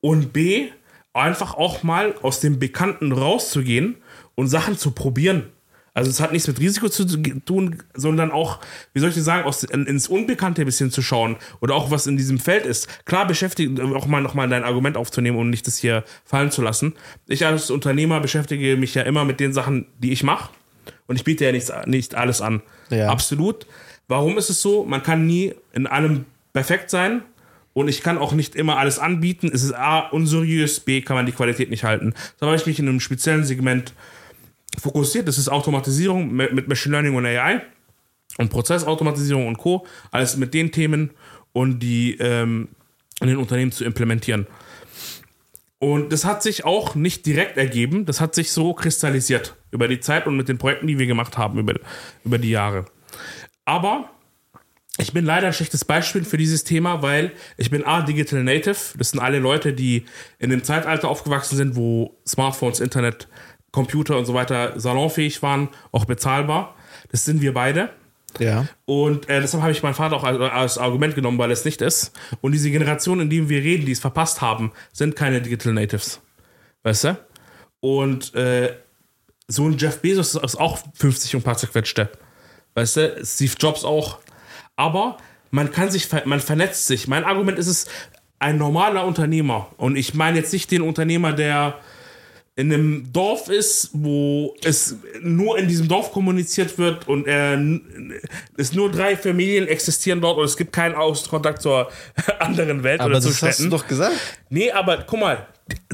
und B, einfach auch mal aus dem Bekannten rauszugehen und Sachen zu probieren. Also es hat nichts mit Risiko zu tun, sondern auch, wie soll ich das sagen, aus, in, ins Unbekannte ein bisschen zu schauen oder auch was in diesem Feld ist. Klar beschäftigt, auch mal nochmal dein Argument aufzunehmen und nicht das hier fallen zu lassen. Ich als Unternehmer beschäftige mich ja immer mit den Sachen, die ich mache. Und ich biete ja nichts, nicht alles an. Ja. Absolut. Warum ist es so? Man kann nie in allem perfekt sein. Und ich kann auch nicht immer alles anbieten. Es ist A, unseriös, B, kann man die Qualität nicht halten. Da habe ich mich in einem speziellen Segment fokussiert. Das ist Automatisierung mit Machine Learning und AI und Prozessautomatisierung und Co. Alles mit den Themen und die ähm, in den Unternehmen zu implementieren. Und das hat sich auch nicht direkt ergeben, das hat sich so kristallisiert über die Zeit und mit den Projekten, die wir gemacht haben über, über die Jahre. Aber ich bin leider ein schlechtes Beispiel für dieses Thema, weil ich bin A, Digital Native. Das sind alle Leute, die in dem Zeitalter aufgewachsen sind, wo Smartphones, Internet, Computer und so weiter salonfähig waren, auch bezahlbar. Das sind wir beide. Ja. Und äh, deshalb habe ich meinen Vater auch als, als Argument genommen, weil es nicht ist. Und diese Generation, in der wir reden, die es verpasst haben, sind keine Digital Natives. Weißt du? Und äh, so ein Jeff Bezos ist auch 50 und ein paar zerquetschte. Weißt du? Steve Jobs auch. Aber man kann sich, man vernetzt sich. Mein Argument ist es, ein normaler Unternehmer. Und ich meine jetzt nicht den Unternehmer, der in einem Dorf ist, wo es nur in diesem Dorf kommuniziert wird und äh, es nur drei Familien existieren dort und es gibt keinen Auskontakt zur anderen Welt Aber oder zu das hast Städten. du doch gesagt. Nee, aber guck mal,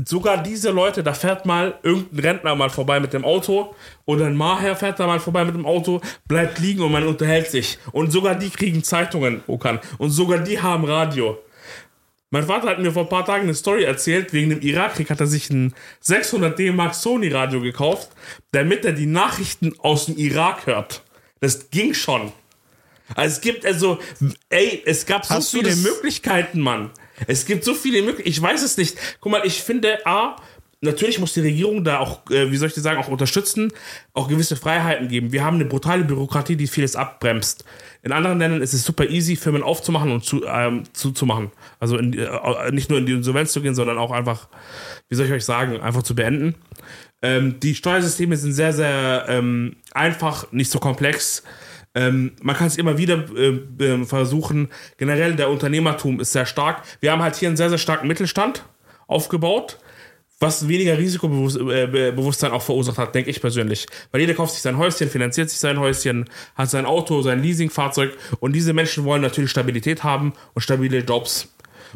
sogar diese Leute, da fährt mal irgendein Rentner mal vorbei mit dem Auto oder ein Maher fährt da mal vorbei mit dem Auto, bleibt liegen und man unterhält sich. Und sogar die kriegen Zeitungen, Okan. Und sogar die haben Radio. Mein Vater hat mir vor ein paar Tagen eine Story erzählt, wegen dem Irakkrieg hat er sich ein 600 D-Mark Sony Radio gekauft, damit er die Nachrichten aus dem Irak hört. Das ging schon. Also es gibt also, ey, es gab so Hast viele Möglichkeiten, Mann. Es gibt so viele Möglichkeiten. Ich weiß es nicht. Guck mal, ich finde, A, natürlich muss die Regierung da auch, äh, wie soll ich das sagen, auch unterstützen, auch gewisse Freiheiten geben. Wir haben eine brutale Bürokratie, die vieles abbremst. In anderen Ländern ist es super easy, Firmen aufzumachen und zu, ähm, zuzumachen. Also in, äh, nicht nur in die Insolvenz zu gehen, sondern auch einfach, wie soll ich euch sagen, einfach zu beenden. Ähm, die Steuersysteme sind sehr, sehr ähm, einfach, nicht so komplex. Ähm, man kann es immer wieder äh, äh, versuchen. Generell der Unternehmertum ist sehr stark. Wir haben halt hier einen sehr, sehr starken Mittelstand aufgebaut, was weniger Risikobewusstsein auch verursacht hat, denke ich persönlich. Weil jeder kauft sich sein Häuschen, finanziert sich sein Häuschen, hat sein Auto, sein Leasingfahrzeug und diese Menschen wollen natürlich Stabilität haben und stabile Jobs.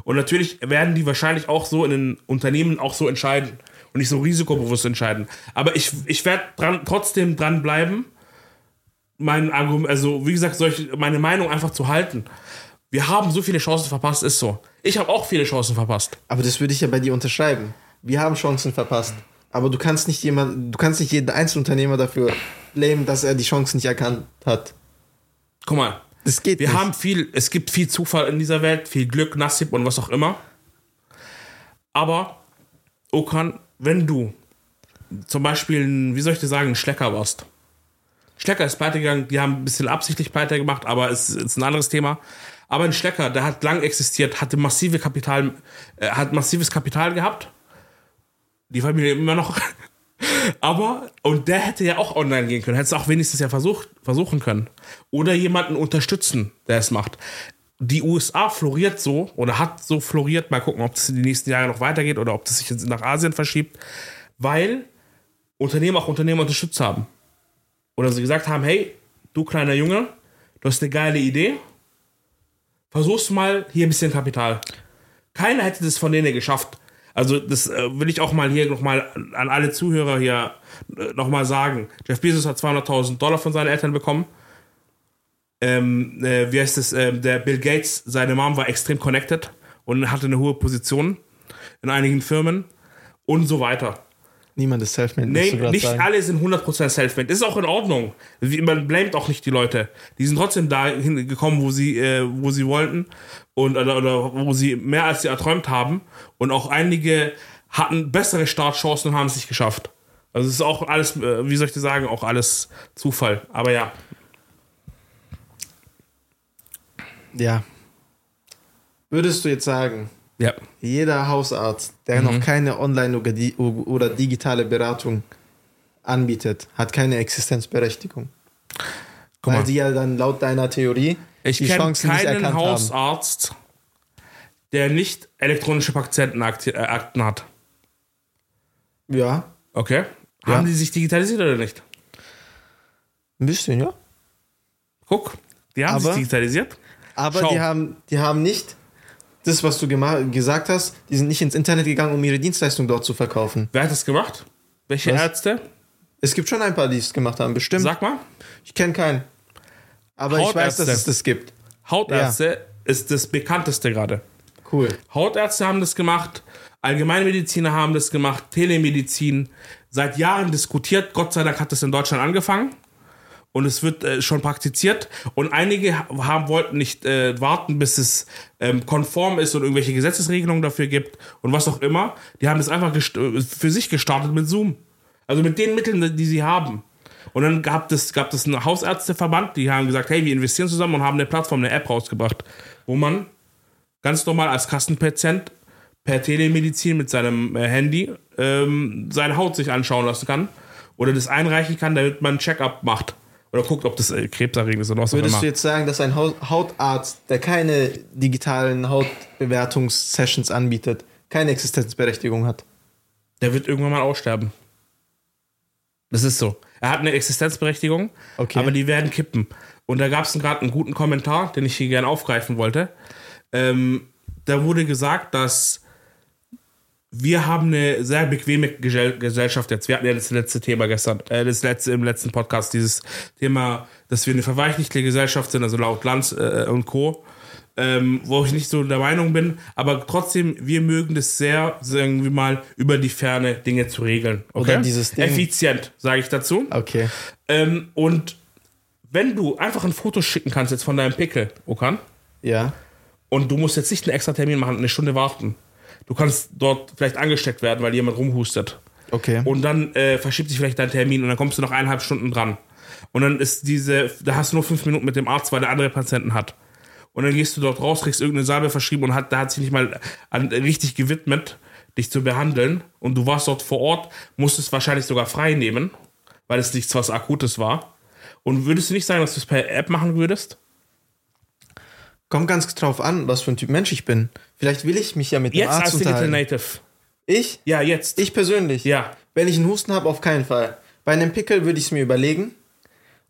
Und natürlich werden die wahrscheinlich auch so in den Unternehmen auch so entscheiden und nicht so risikobewusst entscheiden. Aber ich, ich werde dran, trotzdem dranbleiben, mein Argument, also wie gesagt, solch, meine Meinung einfach zu halten. Wir haben so viele Chancen verpasst, ist so. Ich habe auch viele Chancen verpasst. Aber das würde ich ja bei dir unterschreiben. Wir haben Chancen verpasst. Aber du kannst nicht jemand, du kannst nicht jeden Einzelunternehmer dafür blamen, dass er die Chancen nicht erkannt hat. Guck mal, Das geht wir nicht. haben viel, es gibt viel Zufall in dieser Welt, viel Glück, Nassib und was auch immer. Aber, Okan, wenn du zum Beispiel, ein, wie soll ich dir sagen, ein Schlecker warst. Schlecker ist pleite gegangen, die haben ein bisschen absichtlich pleite gemacht, aber es ist ein anderes Thema. Aber ein Schlecker, der hat lang existiert, hatte massive Kapital, äh, hat massives Kapital gehabt. Die Familie immer noch. Aber, und der hätte ja auch online gehen können, hätte es auch wenigstens ja versucht, versuchen können. Oder jemanden unterstützen, der es macht. Die USA floriert so oder hat so floriert, mal gucken, ob das in die nächsten Jahre noch weitergeht oder ob das sich jetzt nach Asien verschiebt, weil Unternehmen auch Unternehmen unterstützt haben. Oder sie gesagt haben, hey, du kleiner Junge, du hast eine geile Idee, versuch's mal, hier ein bisschen Kapital. Keiner hätte das von denen geschafft. Also das äh, will ich auch mal hier nochmal an alle Zuhörer hier äh, nochmal sagen. Jeff Bezos hat 200.000 Dollar von seinen Eltern bekommen. Ähm, äh, wie heißt es? Ähm, der Bill Gates, seine Mom war extrem connected und hatte eine hohe Position in einigen Firmen und so weiter. Niemand ist self-made. Nee, nicht sagen. alle sind 100% self-made. Das ist auch in Ordnung. Man blamet auch nicht die Leute. Die sind trotzdem dahin gekommen, wo sie, äh, wo sie wollten und oder, oder wo sie mehr als sie erträumt haben. Und auch einige hatten bessere Startchancen und haben es nicht geschafft. Also es ist auch alles, äh, wie soll ich das sagen, auch alles Zufall. Aber ja, Ja. Würdest du jetzt sagen, ja. jeder Hausarzt, der Mhm. noch keine Online- oder di- oder digitale Beratung anbietet, hat keine Existenzberechtigung? Guck Weil mal. sie ja dann laut deiner Theorie Ich die kenne Chancen nicht keinen erkannt haben. Hausarzt, der nicht elektronische Patientenakten äh, hat. Ja, Okay? Ja. Haben die sich digitalisiert oder nicht? ein bisschen, ja. Guck, die haben Aber- sich digitalisiert. Aber Schau. die haben, die haben nicht das, was du gesagt hast, die sind nicht ins Internet gegangen, um ihre Dienstleistung dort zu verkaufen. Wer hat das gemacht? Welche Was? Ärzte? Es gibt schon ein paar, die es gemacht haben, bestimmt. Sag mal. Ich kenne keinen. Aber ich weiß, dass Hautärzte. es das gibt. Hautärzte ist das bekannteste gerade. Cool. Hautärzte haben das gemacht, Allgemeinmediziner haben das gemacht, Telemedizin. Seit Jahren diskutiert. Gott sei Dank hat das in Deutschland angefangen. Und es wird äh, schon praktiziert. Und einige haben, wollten nicht äh, warten, bis es ähm, konform ist und irgendwelche Gesetzesregelungen dafür gibt und was auch immer. Die haben das einfach äh, für sich gestartet mit Zoom. Also mit den Mitteln, die sie haben. Und dann gab es, gab es einen Hausärzteverband, die haben gesagt, hey, wir investieren zusammen und haben eine Plattform, eine App rausgebracht, wo man ganz normal als Kassenpatient per Telemedizin mit seinem äh, Handy ähm, seine Haut sich anschauen lassen kann oder das einreichen kann, damit man ein Check-up macht oder guckt, ob das äh, krebserregend ist oder was Würdest du jetzt sagen, dass ein Haut Hautarzt, der keine digitalen Hautbewertungssessions anbietet, keine Existenzberechtigung hat? Der wird irgendwann mal aussterben. Das ist so. Er hat eine Existenzberechtigung, Okay. aber die werden kippen. Und da gab es gerade einen guten Kommentar, den ich hier gerne aufgreifen wollte. Ähm, da wurde gesagt, dass wir haben eine sehr bequeme Gesell Gesellschaft jetzt. Wir hatten ja das letzte Thema gestern, äh, das letzte im letzten Podcast, dieses Thema, dass wir eine verweichlichte Gesellschaft sind, also laut Lanz äh, und Co. Ähm, wo ich nicht so der Meinung bin, aber trotzdem, wir mögen das sehr, sagen wir mal, über die Ferne Dinge zu regeln. Okay? Oder dieses Ding- Effizient, sage ich dazu. Okay. Ähm, und wenn du einfach ein Foto schicken kannst jetzt von deinem Pickel, Okan, Ja. und du musst jetzt nicht einen extra Termin machen, eine Stunde warten. Du kannst dort vielleicht angesteckt werden, weil jemand rumhustet. Okay. Und dann äh, verschiebt sich vielleicht dein Termin und dann kommst du noch eineinhalb Stunden dran. Und dann ist diese, da hast du nur fünf Minuten mit dem Arzt, weil der andere Patienten hat. Und dann gehst du dort raus, kriegst irgendeine Salbe verschrieben und hat, da hat sich nicht mal an, richtig gewidmet, dich zu behandeln. Und du warst dort vor Ort, musstest wahrscheinlich sogar frei nehmen, weil es nichts was Akutes war. Und würdest du nicht sagen, dass du es per App machen würdest? Kommt ganz drauf an, was für ein Typ Mensch ich bin. Vielleicht will ich mich ja mit dem Jetzt Arzt als Digital unterhalten. Native. Ich? Ja, jetzt. Ich persönlich? Ja. Wenn ich einen Husten habe, auf keinen Fall. Bei einem Pickel würde ich es mir überlegen.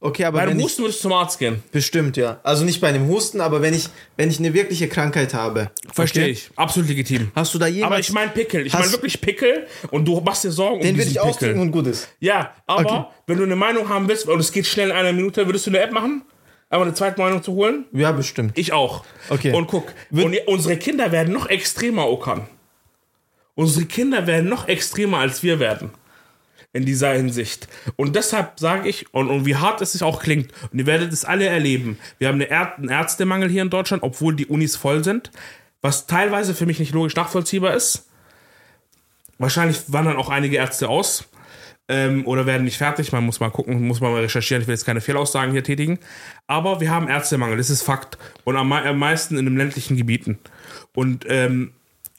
Okay, aber Bei ich, Husten würdest du zum Arzt gehen. bestimmt ja. Also nicht bei einem Husten, aber wenn ich wenn ich eine wirkliche Krankheit habe. Verstehe Okay? ich. Absolut legitim. Hast du da jemals Aber ich meine Pickel. Ich meine wirklich Pickel und du machst dir Sorgen den um würde diesen ich Pickel. ausdrücken und gut ist. Ja, aber Okay. wenn du eine Meinung haben willst und es geht schnell in einer Minute, würdest du eine App machen? Aber eine zweite Meinung zu holen? Ja, bestimmt. Ich auch. Okay. Und guck, und unsere Kinder werden noch extremer, Okan. Unsere Kinder werden noch extremer, als wir werden. In dieser Hinsicht. Und deshalb sage ich, und, und wie hart es sich auch klingt, und ihr werdet es alle erleben, wir haben eine Är einen Ärztemangel hier in Deutschland, obwohl die Unis voll sind, was teilweise für mich nicht logisch nachvollziehbar ist. Wahrscheinlich wandern auch einige Ärzte aus ähm, oder werden nicht fertig. Man muss mal gucken, muss mal recherchieren. Ich will jetzt keine Fehlaussagen hier tätigen. Aber wir haben Ärztemangel, das ist Fakt. Und am, am meisten in den ländlichen Gebieten. Und ähm,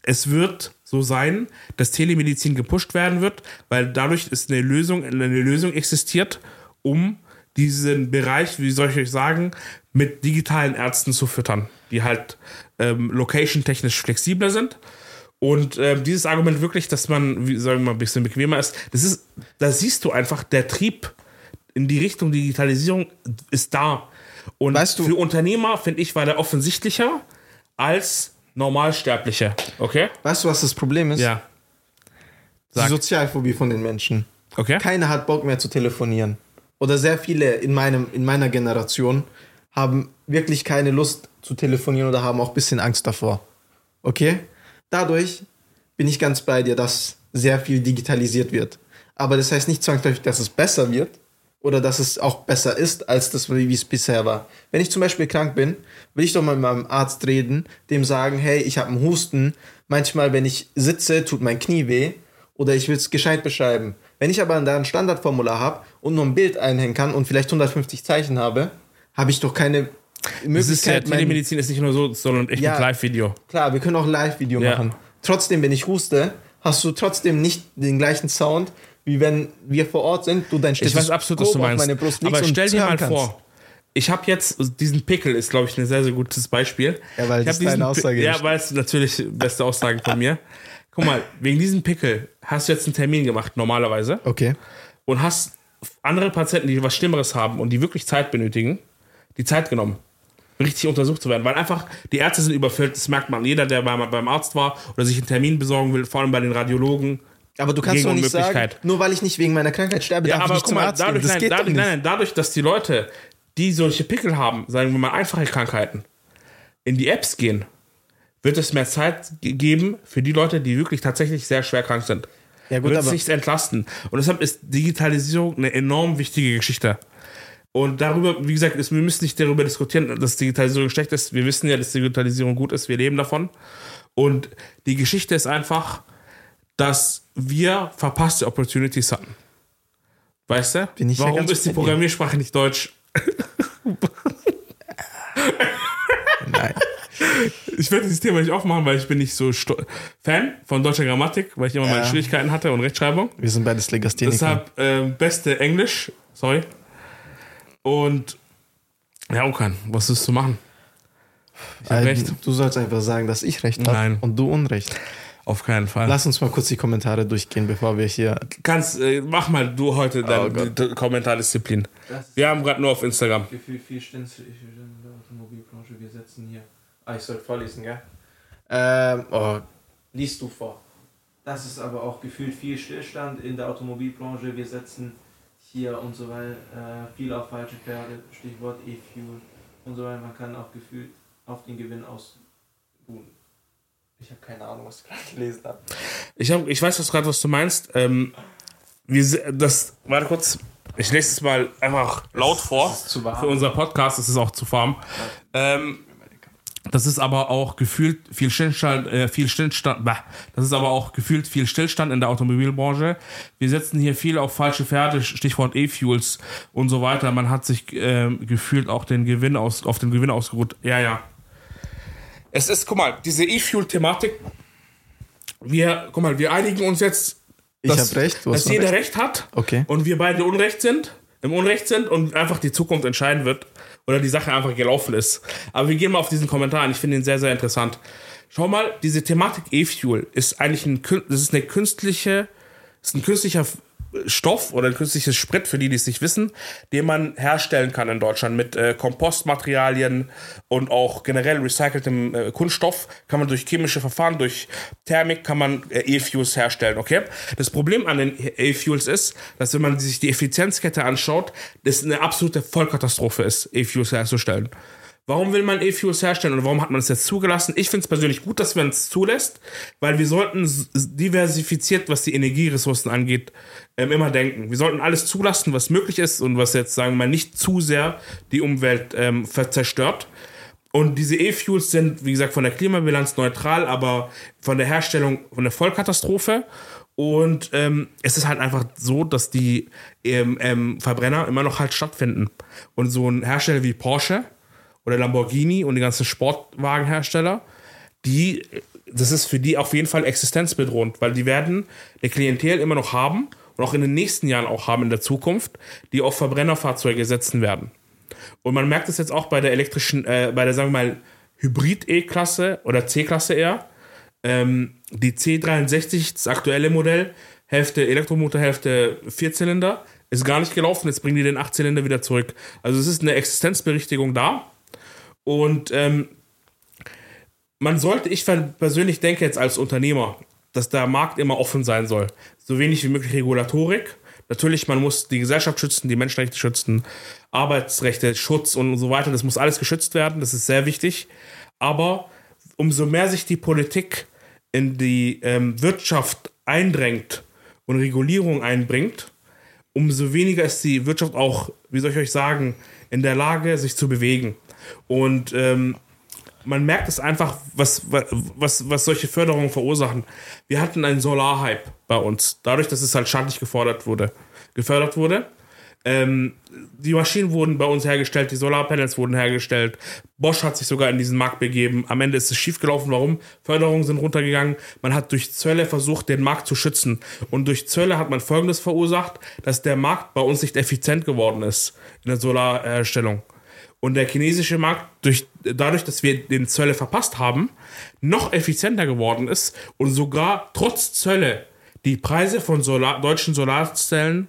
es wird so sein, dass Telemedizin gepusht werden wird, weil dadurch ist eine Lösung, eine Lösung existiert, um diesen Bereich, wie soll ich euch sagen, mit digitalen Ärzten zu füttern, die halt ähm, location-technisch flexibler sind. Und ähm, dieses Argument wirklich, dass man, wie sagen wir mal, ein bisschen bequemer ist, das ist, da siehst du einfach, der Trieb in die Richtung Digitalisierung ist da. Und Weißt du- für Unternehmer, finde ich, war der offensichtlicher als Normalsterbliche. Okay? Weißt du, was das Problem ist? Ja. Die Sag. Sozialphobie von den Menschen. Okay? Keiner hat Bock mehr zu telefonieren. Oder sehr viele in, meinem, in meiner Generation haben wirklich keine Lust zu telefonieren oder haben auch ein bisschen Angst davor. Okay? Dadurch bin ich ganz bei dir, dass sehr viel digitalisiert wird. Aber das heißt nicht zwangsläufig, dass es besser wird oder dass es auch besser ist, als das, wie es bisher war. Wenn ich zum Beispiel krank bin, will ich doch mal mit meinem Arzt reden, dem sagen, hey, ich habe einen Husten. Manchmal, wenn ich sitze, tut mein Knie weh oder ich will es gescheit beschreiben. Wenn ich aber da ein Standardformular habe und nur ein Bild einhängen kann und vielleicht 150 Zeichen habe, habe ich doch keine. Das ist ja, Telemedizin ist nicht nur so, sondern echt ja, ein Live-Video. Klar, wir können auch Live-Video ja. machen. Trotzdem, wenn ich huste, hast du trotzdem nicht den gleichen Sound, wie wenn wir vor Ort sind, du dein Ich weiß absolut, was du meinst. Meine Brust Aber stell dir mal kannst. vor, ich habe jetzt diesen Pickel ist glaube ich ein sehr sehr gutes Beispiel. Ja, weil ich das deine Aussage Ja, weil es natürlich beste Aussage von mir. Guck mal, wegen diesem Pickel hast du jetzt einen Termin gemacht normalerweise. Okay. Und hast andere Patienten, die was Schlimmeres haben und die wirklich Zeit benötigen, die Zeit genommen richtig untersucht zu werden, weil einfach die Ärzte sind überfüllt, das merkt man. Jeder, der beim Arzt war oder sich einen Termin besorgen will, vor allem bei den Radiologen, aber du kannst doch nicht sagen, nur weil ich nicht wegen meiner Krankheit sterbe, ja, darf aber ich nicht zum mal, Arzt dadurch, gehen. Das nein, geht dadurch, nein, nein, dadurch, dass die Leute, die solche Pickel haben, sagen wir mal einfache Krankheiten, in die Apps gehen, wird es mehr Zeit geben für die Leute, die wirklich tatsächlich sehr schwer krank sind. Ja, gut, wird es sich entlasten. Und deshalb ist Digitalisierung eine enorm wichtige Geschichte. Und darüber, wie gesagt, ist, wir müssen nicht darüber diskutieren, dass Digitalisierung schlecht ist. Wir wissen ja, dass Digitalisierung gut ist. Wir leben davon. Und die Geschichte ist einfach, dass wir verpasste Opportunities hatten. Weißt du? Bin ich Warum ist die Programmiersprache nicht Deutsch? Nein. Ich werde dieses Thema nicht aufmachen, weil ich bin nicht so Fan von deutscher Grammatik, weil ich immer meine Schwierigkeiten hatte und Rechtschreibung. Wir sind beides Legastheniker. Deshalb äh, beste Englisch, sorry. Und ja, Okan, was ist zu machen? Ich äh, recht. Du sollst einfach sagen, dass ich recht habe und du Unrecht. Auf keinen Fall. Lass uns mal kurz die Kommentare durchgehen, bevor wir hier. Kannst, äh, mach mal du heute deine oh Kommentardisziplin. Wir haben gerade nur auf Instagram. Wie viel, viel in der Automobilbranche? Wir setzen hier. Ah, ich sollte vorlesen, gell? Ähm, oh, liest du vor. Das ist aber auch gefühlt viel Stillstand in der Automobilbranche. Wir setzen hier und so weiter äh, viel auf falsche Pferde, Stichwort E-Fuel und so weiter. Man kann auch gefühlt auf den Gewinn ausruhen. Ich habe keine Ahnung, was du gerade gelesen hast. Ich, hab, ich weiß was gerade, was du meinst. Ähm, wir, das, warte kurz. Ich lese es mal einfach laut vor. Für unser Podcast ist es auch zu warm. Ähm, das ist aber auch gefühlt viel Stillstand, äh, viel Stillstand, bah, das ist aber auch gefühlt viel Stillstand in der Automobilbranche. Wir setzen hier viel auf falsche Pferde, Stichwort E-Fuels und so weiter. Man hat sich äh, gefühlt auch den Gewinn aus, auf den Gewinn ausgeruht. Ja, ja. Es ist, guck mal, diese E-Fuel-Thematik, wir, guck mal, wir einigen uns jetzt, dass, recht, dass jeder recht. recht hat okay. und wir beide Unrecht sind, im Unrecht sind und einfach die Zukunft entscheiden wird oder die Sache einfach gelaufen ist. Aber wir gehen mal auf diesen Kommentar an. Ich finde ihn sehr, sehr interessant. Schau mal, diese Thematik E-Fuel ist eigentlich ein, das ist eine künstliche, ist ein künstlicher Stoff oder ein künstliches Sprit, für die, die es nicht wissen, den man herstellen kann in Deutschland mit äh, Kompostmaterialien und auch generell recyceltem äh, Kunststoff kann man durch chemische Verfahren, durch Thermik kann man äh, E-Fuels herstellen, okay? Das Problem an den E-Fuels ist, dass wenn man sich die Effizienzkette anschaut, das eine absolute Vollkatastrophe ist, E-Fuels herzustellen. Warum will man E-Fuels herstellen und warum hat man es jetzt zugelassen? Ich finde es persönlich gut, dass man es zulässt, weil wir sollten diversifiziert, was die Energieressourcen angeht, ähm, immer denken. Wir sollten alles zulassen, was möglich ist und was jetzt, sagen wir mal, nicht zu sehr die Umwelt ähm, zerstört. Und diese E-Fuels sind, wie gesagt, von der Klimabilanz neutral, aber von der Herstellung von der Vollkatastrophe. Und ähm, es ist halt einfach so, dass die ähm, ähm, Verbrenner immer noch halt stattfinden. Und so ein Hersteller wie Porsche, oder Lamborghini und die ganzen Sportwagenhersteller, die, das ist für die auf jeden Fall existenzbedrohend, weil die werden eine Klientel immer noch haben und auch in den nächsten Jahren auch haben in der Zukunft, die auf Verbrennerfahrzeuge setzen werden. Und man merkt es jetzt auch bei der elektrischen, äh, bei der, sagen wir mal, Hybrid-E-Klasse oder C-Klasse eher. Ähm, die C63, das aktuelle Modell, Hälfte Elektromotor, Hälfte Vierzylinder, ist gar nicht gelaufen. Jetzt bringen die den Achtzylinder wieder zurück. Also es ist eine Existenzberichtigung da. Und ähm, man sollte, ich persönlich denke jetzt als Unternehmer, dass der Markt immer offen sein soll. So wenig wie möglich Regulatorik. Natürlich, man muss die Gesellschaft schützen, die Menschenrechte schützen, Arbeitsrechte, Schutz und so weiter. Das muss alles geschützt werden. Das ist sehr wichtig. Aber umso mehr sich die Politik in die ähm, Wirtschaft eindrängt und Regulierung einbringt, umso weniger ist die Wirtschaft auch, wie soll ich euch sagen, in der Lage, sich zu bewegen. Und ähm, man merkt es einfach, was, was, was solche Förderungen verursachen. Wir hatten einen Solarhype bei uns, dadurch, dass es halt staatlich gefordert wurde, gefördert wurde. Ähm, die Maschinen wurden bei uns hergestellt, die Solarpanels wurden hergestellt. Bosch hat sich sogar in diesen Markt begeben. Am Ende ist es schiefgelaufen. Warum? Förderungen sind runtergegangen. Man hat durch Zölle versucht, den Markt zu schützen. Und durch Zölle hat man Folgendes verursacht, dass der Markt bei uns nicht effizient geworden ist in der Solarherstellung. Und der chinesische Markt, durch, dadurch, dass wir den Zölle verpasst haben, noch effizienter geworden ist und sogar trotz Zölle die Preise von Solar, deutschen Solarzellen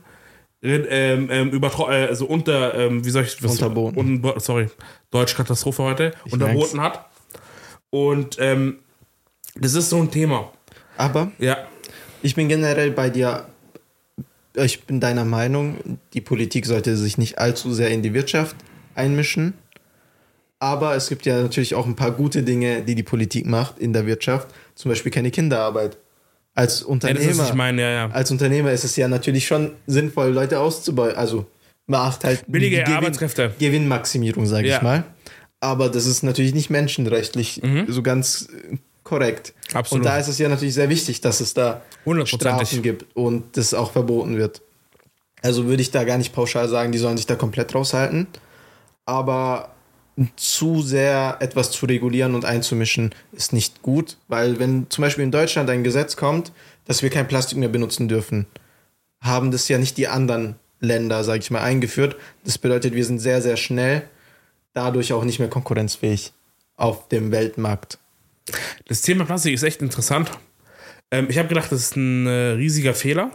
ähm, ähm, über, äh, also unter, ähm, wie soll ich was, Unterboten. Un, sorry, Deutsch Katastrophe heute, ich unterboten merk's. hat. Und ähm, das ist so ein Thema. Aber ja. ich bin generell bei dir, ich bin deiner Meinung, die Politik sollte sich nicht allzu sehr in die Wirtschaft einmischen. Aber es gibt ja natürlich auch ein paar gute Dinge, die die Politik macht in der Wirtschaft. Zum Beispiel keine Kinderarbeit als Unternehmer, ja, meine, ja, ja. als Unternehmer ist es ja natürlich schon sinnvoll, Leute auszubeuten. Also macht halt billige Gewinn, Arbeitskräfte. Gewinnmaximierung, sage ich mal. Aber das ist natürlich nicht menschenrechtlich mhm. so ganz äh, korrekt. Absolut. Und da ist es ja natürlich sehr wichtig, dass es da Strafen gibt und das auch verboten wird. Also würde ich da gar nicht pauschal sagen, die sollen sich da komplett raushalten. Aber zu sehr etwas zu regulieren und einzumischen, ist nicht gut, weil wenn zum Beispiel in Deutschland ein Gesetz kommt, dass wir kein Plastik mehr benutzen dürfen, haben das ja nicht die anderen Länder, sage ich mal, eingeführt. Das bedeutet, wir sind sehr, sehr schnell dadurch auch nicht mehr konkurrenzfähig auf dem Weltmarkt. Das Thema Plastik ist echt interessant. Ähm, ich habe gedacht, das ist ein äh, riesiger Fehler.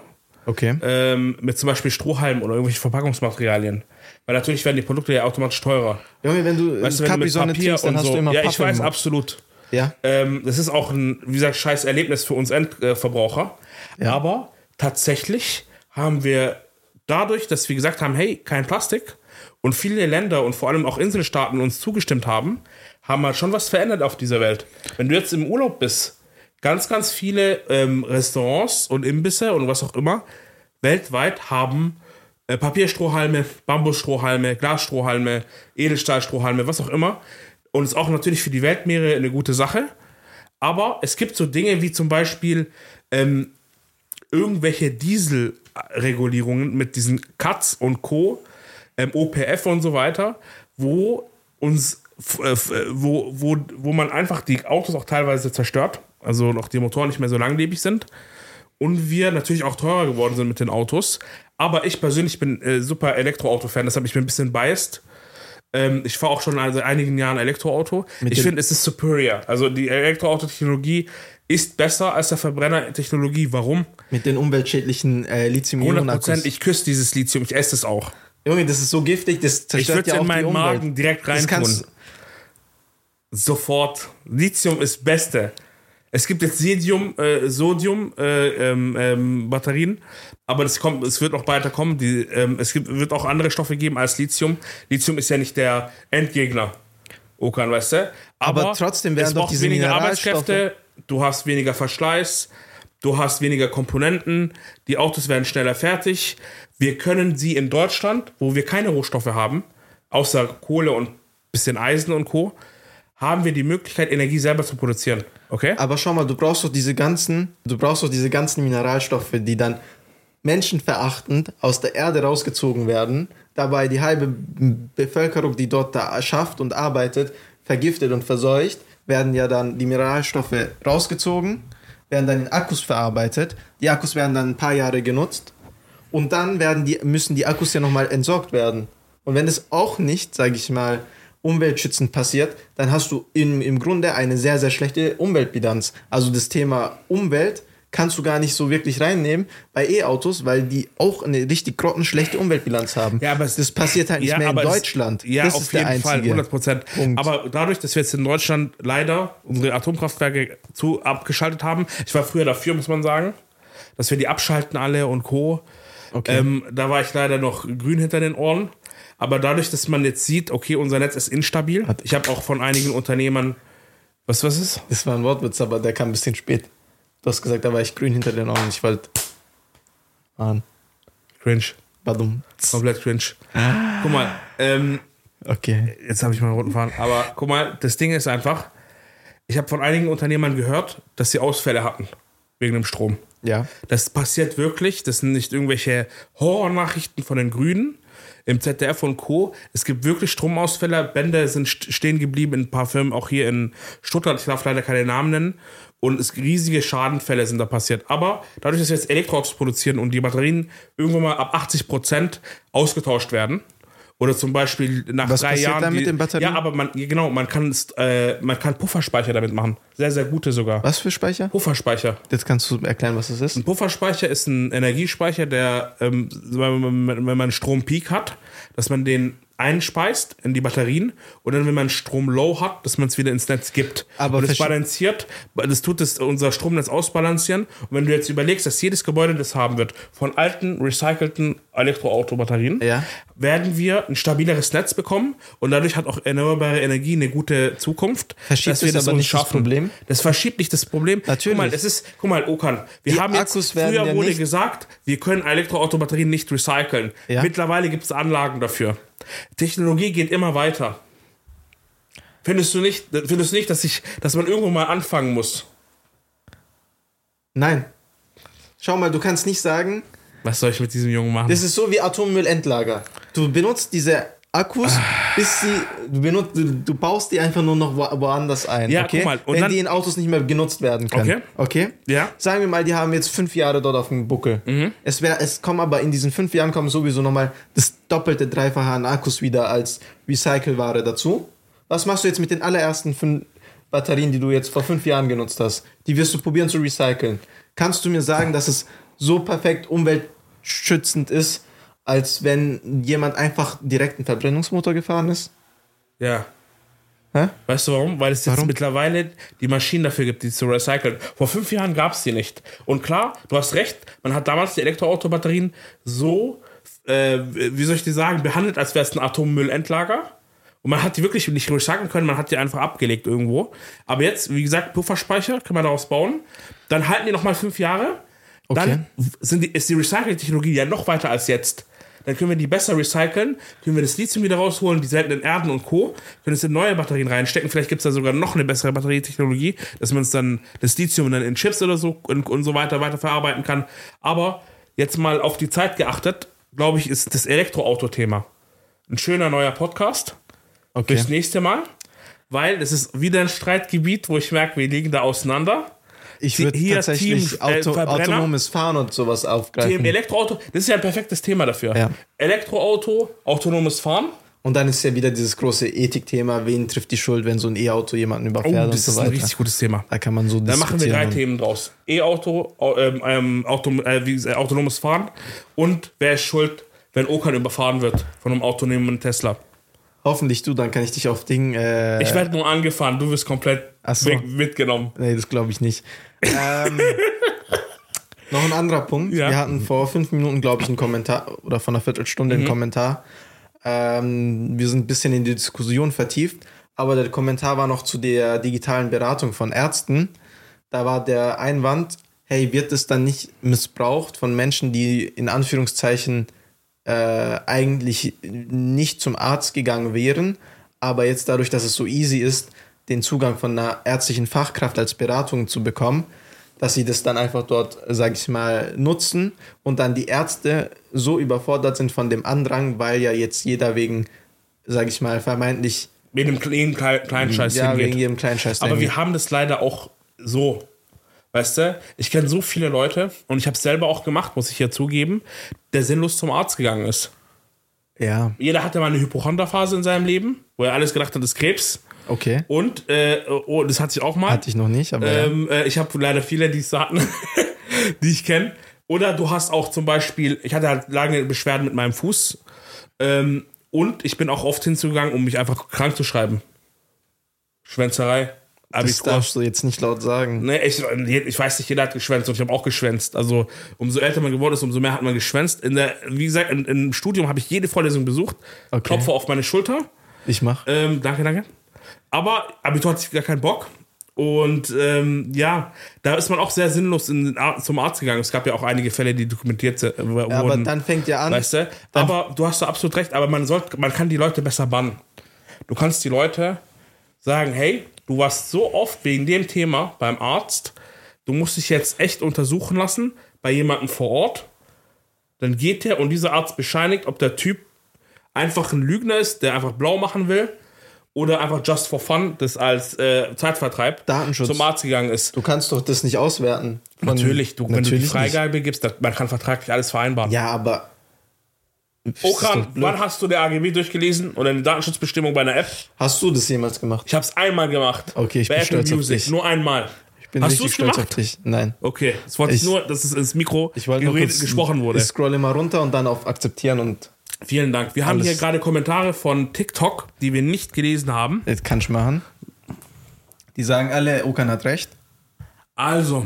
Okay. Ähm, mit zum Beispiel Strohhalmen oder irgendwelchen Verpackungsmaterialien. Weil natürlich werden die Produkte ja automatisch teurer. Junge, wenn du weißt du, wenn du mit Papier und so. ja, ich weiß, absolut. Ja. Ähm, das ist auch ein, wie gesagt, scheiß Erlebnis für uns Endverbraucher. Ja. Aber tatsächlich haben wir dadurch, dass wir gesagt haben, hey, kein Plastik und viele Länder und vor allem auch Inselstaaten uns zugestimmt haben, haben wir schon was verändert auf dieser Welt. Wenn du jetzt im Urlaub bist, ganz, ganz viele ähm, Restaurants und Imbisse und was auch immer weltweit haben äh, Papierstrohhalme, Bambusstrohhalme, Glasstrohhalme, Edelstahlstrohhalme, was auch immer. Und ist auch natürlich für die Weltmeere eine gute Sache. Aber es gibt so Dinge wie zum Beispiel ähm, irgendwelche Dieselregulierungen mit diesen Cuts und Co., ähm, OPF und so weiter, wo uns, äh, wo, wo, wo man einfach die Autos auch teilweise zerstört, also noch die Motoren nicht mehr so langlebig sind. Und wir natürlich auch teurer geworden sind mit den Autos. Aber ich persönlich bin äh, super Elektroauto-Fan, deshalb ich bin ein bisschen biased. Ähm, ich fahre auch schon seit einigen Jahren Elektroauto. Mit ich finde, es ist superior. Also die Elektroauto-Technologie ist besser als der Verbrenner-Technologie. Warum? Mit den umweltschädlichen äh, lithium 100 ich küsse dieses Lithium, ich esse es auch. Junge, das ist so giftig, das zerstört Ich würde es ja in meinen Magen direkt rein. Sofort. Lithium ist Beste. Es gibt jetzt Sodium, äh, Sodium äh, ähm, ähm, Batterien, aber das kommt, es wird noch weiter kommen. Die, ähm, es gibt, wird auch andere Stoffe geben als Lithium. Lithium ist ja nicht der Endgegner. Okan, weißt du? Aber, aber trotzdem werden doch diese weniger Arbeitskräfte, du hast weniger Verschleiß, du hast weniger Komponenten, die Autos werden schneller fertig. Wir können sie in Deutschland, wo wir keine Rohstoffe haben, außer Kohle und bisschen Eisen und Co., haben wir die Möglichkeit, Energie selber zu produzieren. Okay? Aber schau mal, du brauchst doch diese ganzen, du brauchst doch diese ganzen Mineralstoffe, die dann menschenverachtend aus der Erde rausgezogen werden, dabei die halbe Bevölkerung, die dort da schafft und arbeitet, vergiftet und verseucht, werden ja dann die Mineralstoffe rausgezogen, werden dann in Akkus verarbeitet, die Akkus werden dann ein paar Jahre genutzt und dann werden die, müssen die Akkus ja nochmal entsorgt werden. Und wenn es auch nicht, sage ich mal, umweltschützend passiert, dann hast du im, im Grunde eine sehr, sehr schlechte Umweltbilanz. Also das Thema Umwelt kannst du gar nicht so wirklich reinnehmen bei E-Autos, weil die auch eine richtig grottenschlechte Umweltbilanz haben. Ja, aber es, das passiert halt nicht ja, mehr in Deutschland. Es, ja, das auf jeden Fall, 100 Prozent. Aber dadurch, dass wir jetzt in Deutschland leider unsere Atomkraftwerke zu abgeschaltet haben, ich war früher dafür, muss man sagen, dass wir die abschalten alle und Co. Okay. Ähm, da war ich leider noch grün hinter den Ohren. Aber dadurch, dass man jetzt sieht, okay, unser Netz ist instabil. Ich habe auch von einigen Unternehmern Was, was ist? Das war ein Wortwitz, aber der kam ein bisschen spät. Du hast gesagt, da war ich grün hinter den Augen. Ich wollte. Mann. Cringe. Badum. Komplett cringe. Guck mal, ähm, Okay. jetzt habe ich mal einen roten Faden. Aber guck mal, das Ding ist einfach, ich habe von einigen Unternehmern gehört, dass sie Ausfälle hatten wegen dem Strom. Ja. Das passiert wirklich. Das sind nicht irgendwelche Horrornachrichten von den Grünen im ZDF und Co. Es gibt wirklich Stromausfälle. Bänder sind st- stehen geblieben in ein paar Firmen, auch hier in Stuttgart. Ich darf leider keine Namen nennen. Und es riesige Schadenfälle sind da passiert. Aber dadurch, dass wir jetzt Elektroautos produzieren und die Batterien irgendwann mal ab 80 Prozent ausgetauscht werden, oder zum Beispiel nach Was drei Jahren. dann mit den Batterien? Ja, aber man, genau, man kann, es, äh, man kann Pufferspeicher damit machen. Sehr, sehr gute sogar. Was für Speicher? Pufferspeicher. Jetzt kannst du erklären, was das ist. Ein Pufferspeicher ist ein Energiespeicher, der, ähm, wenn man wenn man einen Strompeak hat, dass man den einspeist in die Batterien und dann, wenn man Strom low hat, dass man es wieder ins Netz gibt. Aber und das balanciert, das tut es unser Stromnetz ausbalancieren. Und wenn du jetzt überlegst, dass jedes Gebäude das haben wird, von alten, recycelten Elektroautobatterien, Ja. werden wir ein stabileres Netz bekommen und dadurch hat auch erneuerbare Energie eine gute Zukunft. Verschiebt dass wir das aber nicht das Problem? Das verschiebt nicht das Problem. Natürlich. Guck mal, es ist, guck mal, Okan, wir Die haben jetzt, Akkus früher ja wurde gesagt, wir können Elektroautobatterien nicht recyceln. Ja. Mittlerweile gibt es Anlagen dafür. Technologie geht immer weiter. Findest du nicht, findest du nicht, dass ich, dass man irgendwo mal anfangen muss? Nein. Schau mal, du kannst nicht sagen, Was soll ich mit diesem Jungen machen? das ist so wie Atommüllendlager. Du benutzt diese Akkus, Ah. bis sie, du, benutzt, du, du baust die einfach nur noch wo, woanders ein. Ja, okay? guck mal, und Wenn dann- die in Autos nicht mehr genutzt werden können. Okay. Okay? Ja. Sagen wir mal, die haben jetzt fünf Jahre dort auf dem Buckel. Mhm. Es, wär, es kommen aber in diesen fünf Jahren kommen sowieso nochmal das doppelte, dreifache an Akkus wieder als Recycelware dazu. Was machst du jetzt mit den allerersten fünf Batterien, die du jetzt vor fünf Jahren genutzt hast? Die wirst du probieren zu recyceln. Kannst du mir sagen, dass es so perfekt umweltschützend ist, als wenn jemand einfach direkt einen Verbrennungsmotor gefahren ist? ja. Hä? Weißt du warum? Weil es jetzt Warum? mittlerweile die Maschinen dafür gibt, die zu recyceln. Vor fünf Jahren gab es die nicht. Und klar, du hast recht, man hat damals die Elektroautobatterien so, äh, wie soll ich dir sagen, behandelt, als wäre es ein Atommüllendlager. Und man hat die wirklich nicht recyceln können, man hat die einfach abgelegt irgendwo. Aber jetzt, wie gesagt, Pufferspeicher, kann man daraus bauen. Dann halten die nochmal fünf Jahre. Dann sind die, ist die Recycling-Technologie ja noch weiter als jetzt. Dann können wir die besser recyceln, können wir das Lithium wieder rausholen, die seltenen Erden und Co., können es in neue Batterien reinstecken. Vielleicht gibt es da sogar noch eine bessere Batterietechnologie, dass man es dann, das Lithium dann in Chips oder so und, und so weiter weiter verarbeiten kann. Aber jetzt mal auf die Zeit geachtet, glaube ich, ist das Elektroauto-Thema ein schöner neuer Podcast Okay. fürs nächste Mal, weil es ist wieder ein Streitgebiet, wo ich merke, wir liegen da auseinander. Ich würde Hier tatsächlich Team, äh, Auto, Verbrenner. autonomes Fahren und sowas aufgreifen. Dem Elektroauto, das ist ja ein perfektes Thema dafür. Ja. Elektroauto, autonomes Fahren. Und dann ist ja wieder dieses große Ethikthema, wen trifft die Schuld, wenn so ein E-Auto jemanden Oh, überfährt und das so ist ein weiter. richtig gutes Thema. Da kann man so Da machen wir drei. Themen draus. E-Auto, au- ähm, ähm, Auto, äh, wie autonomes Fahren und wer ist schuld, wenn Okan überfahren wird von einem autonomen Tesla. Hoffentlich du, dann kann ich dich auf Ding. Äh, Ich werde nur angefahren, du wirst komplett so. mitgenommen. nee, das glaube ich nicht. ähm, noch ein anderer Punkt. Ja. Wir hatten vor fünf Minuten, glaube ich, einen Kommentar oder vor einer Viertelstunde Mhm. einen Kommentar. Ähm, wir sind ein bisschen in die Diskussion vertieft, aber der Kommentar war noch zu der digitalen Beratung von Ärzten. Da war der Einwand, hey, wird es dann nicht missbraucht von Menschen, die in Anführungszeichen äh, eigentlich nicht zum Arzt gegangen wären, aber jetzt dadurch, dass es so easy ist, den Zugang von einer ärztlichen Fachkraft als Beratung zu bekommen, dass sie das dann einfach dort, sag ich mal, nutzen und dann die Ärzte so überfordert sind von dem Andrang, weil ja jetzt jeder wegen, sag ich mal, vermeintlich Wegen dem kleinen, kleinen Scheiß ja, hingeht. wegen jedem kleinen Scheiß. Aber dahin wir haben das leider auch so. Weißt du, ich kenne so viele Leute und ich habe es selber auch gemacht, muss ich hier zugeben, der sinnlos zum Arzt gegangen ist. ja, Jeder hatte mal eine Hypochonderphase in seinem Leben, wo er alles gedacht hat, das ist Krebs. okay. Und äh, oh, das hatte ich auch mal. Hatte ich noch nicht, aber ja. Ähm, äh, ich habe leider viele, die es so hatten, die ich kenne. Oder du hast auch zum Beispiel, ich hatte halt lange Beschwerden mit meinem Fuß. Ähm, und ich bin auch oft hinzugegangen, um mich einfach krank zu schreiben. Schwänzerei. Das darfst du jetzt nicht laut sagen. Nee, ich, ich weiß nicht, jeder hat geschwänzt und ich habe auch geschwänzt. Also umso älter man geworden ist, umso mehr hat man geschwänzt. In der, wie gesagt, in, im Studium habe ich jede Vorlesung besucht. Okay. Klopfe auf meine Schulter. Ich mach. Ähm, danke, danke. Aber Abitur hatte ich gar keinen Bock. Und ähm, ja, da ist man auch sehr sinnlos in den Ar zum Arzt gegangen. Es gab ja auch einige Fälle, die dokumentiert äh, wurden. Ja, aber dann fängt ja an. Weißt du? Aber du hast da absolut recht, aber man sollte, man kann die Leute besser bannen. Du kannst die Leute sagen, hey, du warst so oft wegen dem Thema beim Arzt, du musst dich jetzt echt untersuchen lassen bei jemandem vor Ort. Dann geht der und dieser Arzt bescheinigt, ob der Typ einfach ein Lügner ist, der einfach blau machen will oder einfach just for fun das als äh, Zeitvertreib Datenschutz. zum Arzt gegangen ist. Du kannst doch das nicht auswerten. Natürlich, du, wenn du die Natürlich Freigabe gibst, das, man kann vertraglich alles vereinbaren. Nicht. Ja, aber. Okan, wann hast du der AGB durchgelesen oder eine Datenschutzbestimmung bei einer App? Hast du das jemals gemacht? Ich habe es einmal gemacht. Okay, ich bei bin Apple stolz auf Music, dich. nur einmal. Ich bin Hast richtig stolz gemacht? auf dich. Nein. Okay, das wollte ich, Ich- nur, dass es ins Mikro geredet, gesprochen wurde. Ich scrolle mal runter und dann auf Akzeptieren und Vielen Dank. Wir haben Alles. hier gerade Kommentare von TikTok, die wir nicht gelesen haben. das kann ich machen. Die sagen alle, Okan hat recht. Also,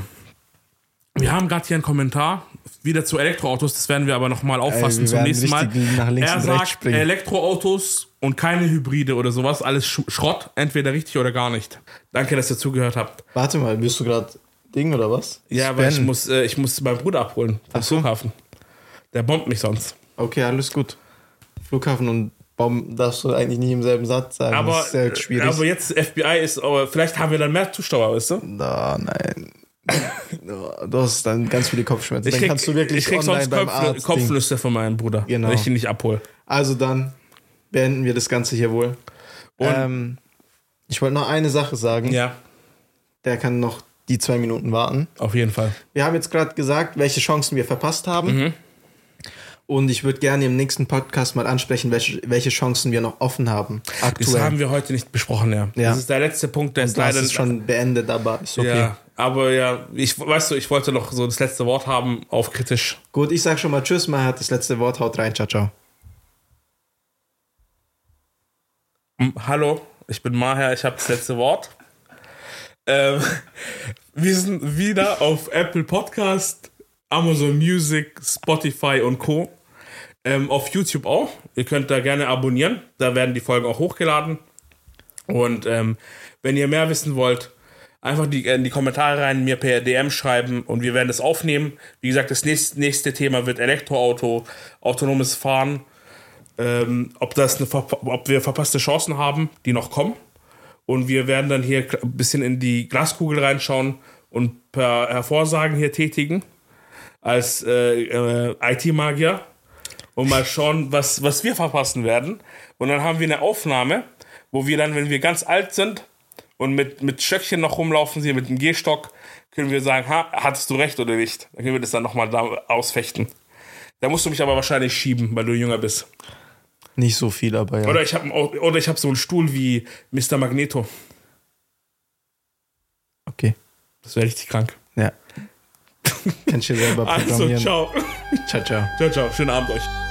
wir haben gerade hier einen Kommentar wieder zu Elektroautos. Das werden wir aber nochmal auffassen wir zum nächsten Mal. richtig nach links er sagt, springen. Elektroautos und keine Hybride oder sowas, alles Sch Schrott, entweder richtig oder gar nicht. Danke, dass ihr zugehört habt. Warte mal, bist du gerade Ding oder was? Ja, weil ich muss, äh, ich muss meinen Bruder abholen vom Ach so. Flughafen. Der bombt mich sonst. Okay, alles gut. Flughafen und Baum darfst du eigentlich nicht im selben Satz sagen. Aber, das ist sehr schwierig. aber jetzt FBI ist, aber vielleicht haben wir dann mehr Zuschauer, weißt du? Da, nein. Du hast dann ganz viele Kopfschmerzen. Ich dann krieg, kannst du wirklich ich krieg online sonst beim Kopf, Arzt. Ding. Kopfnüsse von meinem Bruder, Genau. wenn ich ihn nicht abhole. Also dann beenden wir das Ganze hier wohl. Ähm, ich wollte noch eine Sache sagen. Ja, Der kann noch die zwei Minuten warten. auf jeden Fall. Wir haben jetzt gerade gesagt, welche Chancen wir verpasst haben. Mhm. Und ich würde gerne im nächsten Podcast mal ansprechen, welche, welche Chancen wir noch offen haben. Das Aktuell. haben wir heute nicht besprochen, ja. Ja. Das ist der letzte Punkt, der ist das leider ist schon beendet, aber ist okay. Ja, aber ja, ich weißt du, ich wollte noch so das letzte Wort haben auf kritisch. Gut, ich sag schon mal Tschüss, mal hat das letzte Wort. Haut rein, ciao, ciao. Hallo, ich bin Maher, ich habe das letzte Wort. Ähm, wir sind wieder auf Apple Podcast, Amazon Music, Spotify und Co. Ähm, auf YouTube auch. Ihr könnt da gerne abonnieren. Da werden die Folgen auch hochgeladen. Und ähm, wenn ihr mehr wissen wollt, einfach die, in die Kommentare rein, mir per DM schreiben und wir werden das aufnehmen. Wie gesagt, das nächste, nächste Thema wird Elektroauto, autonomes Fahren. Ähm, ob, das eine, ob wir verpasste Chancen haben, die noch kommen. Und wir werden dann hier ein bisschen in die Glaskugel reinschauen und per Hervorsagen hier tätigen als äh, äh, IT-Magier und mal schauen, was, was wir verpassen werden. Und dann haben wir eine Aufnahme, wo wir dann, wenn wir ganz alt sind und mit, mit Stöckchen noch rumlaufen, hier mit dem Gehstock, können wir sagen, ha, hattest du recht oder nicht? Dann können wir das dann nochmal da ausfechten. Da musst du mich aber wahrscheinlich schieben, weil du jünger bist. Nicht so viel, aber ja. Oder ich habe oder ich hab so einen Stuhl wie Mr. Magneto. Okay. Das wäre richtig krank. Ja. Kannst du selber Also, programmieren. ciao. Ciao, ciao. Ciao, ciao. Schönen Abend euch.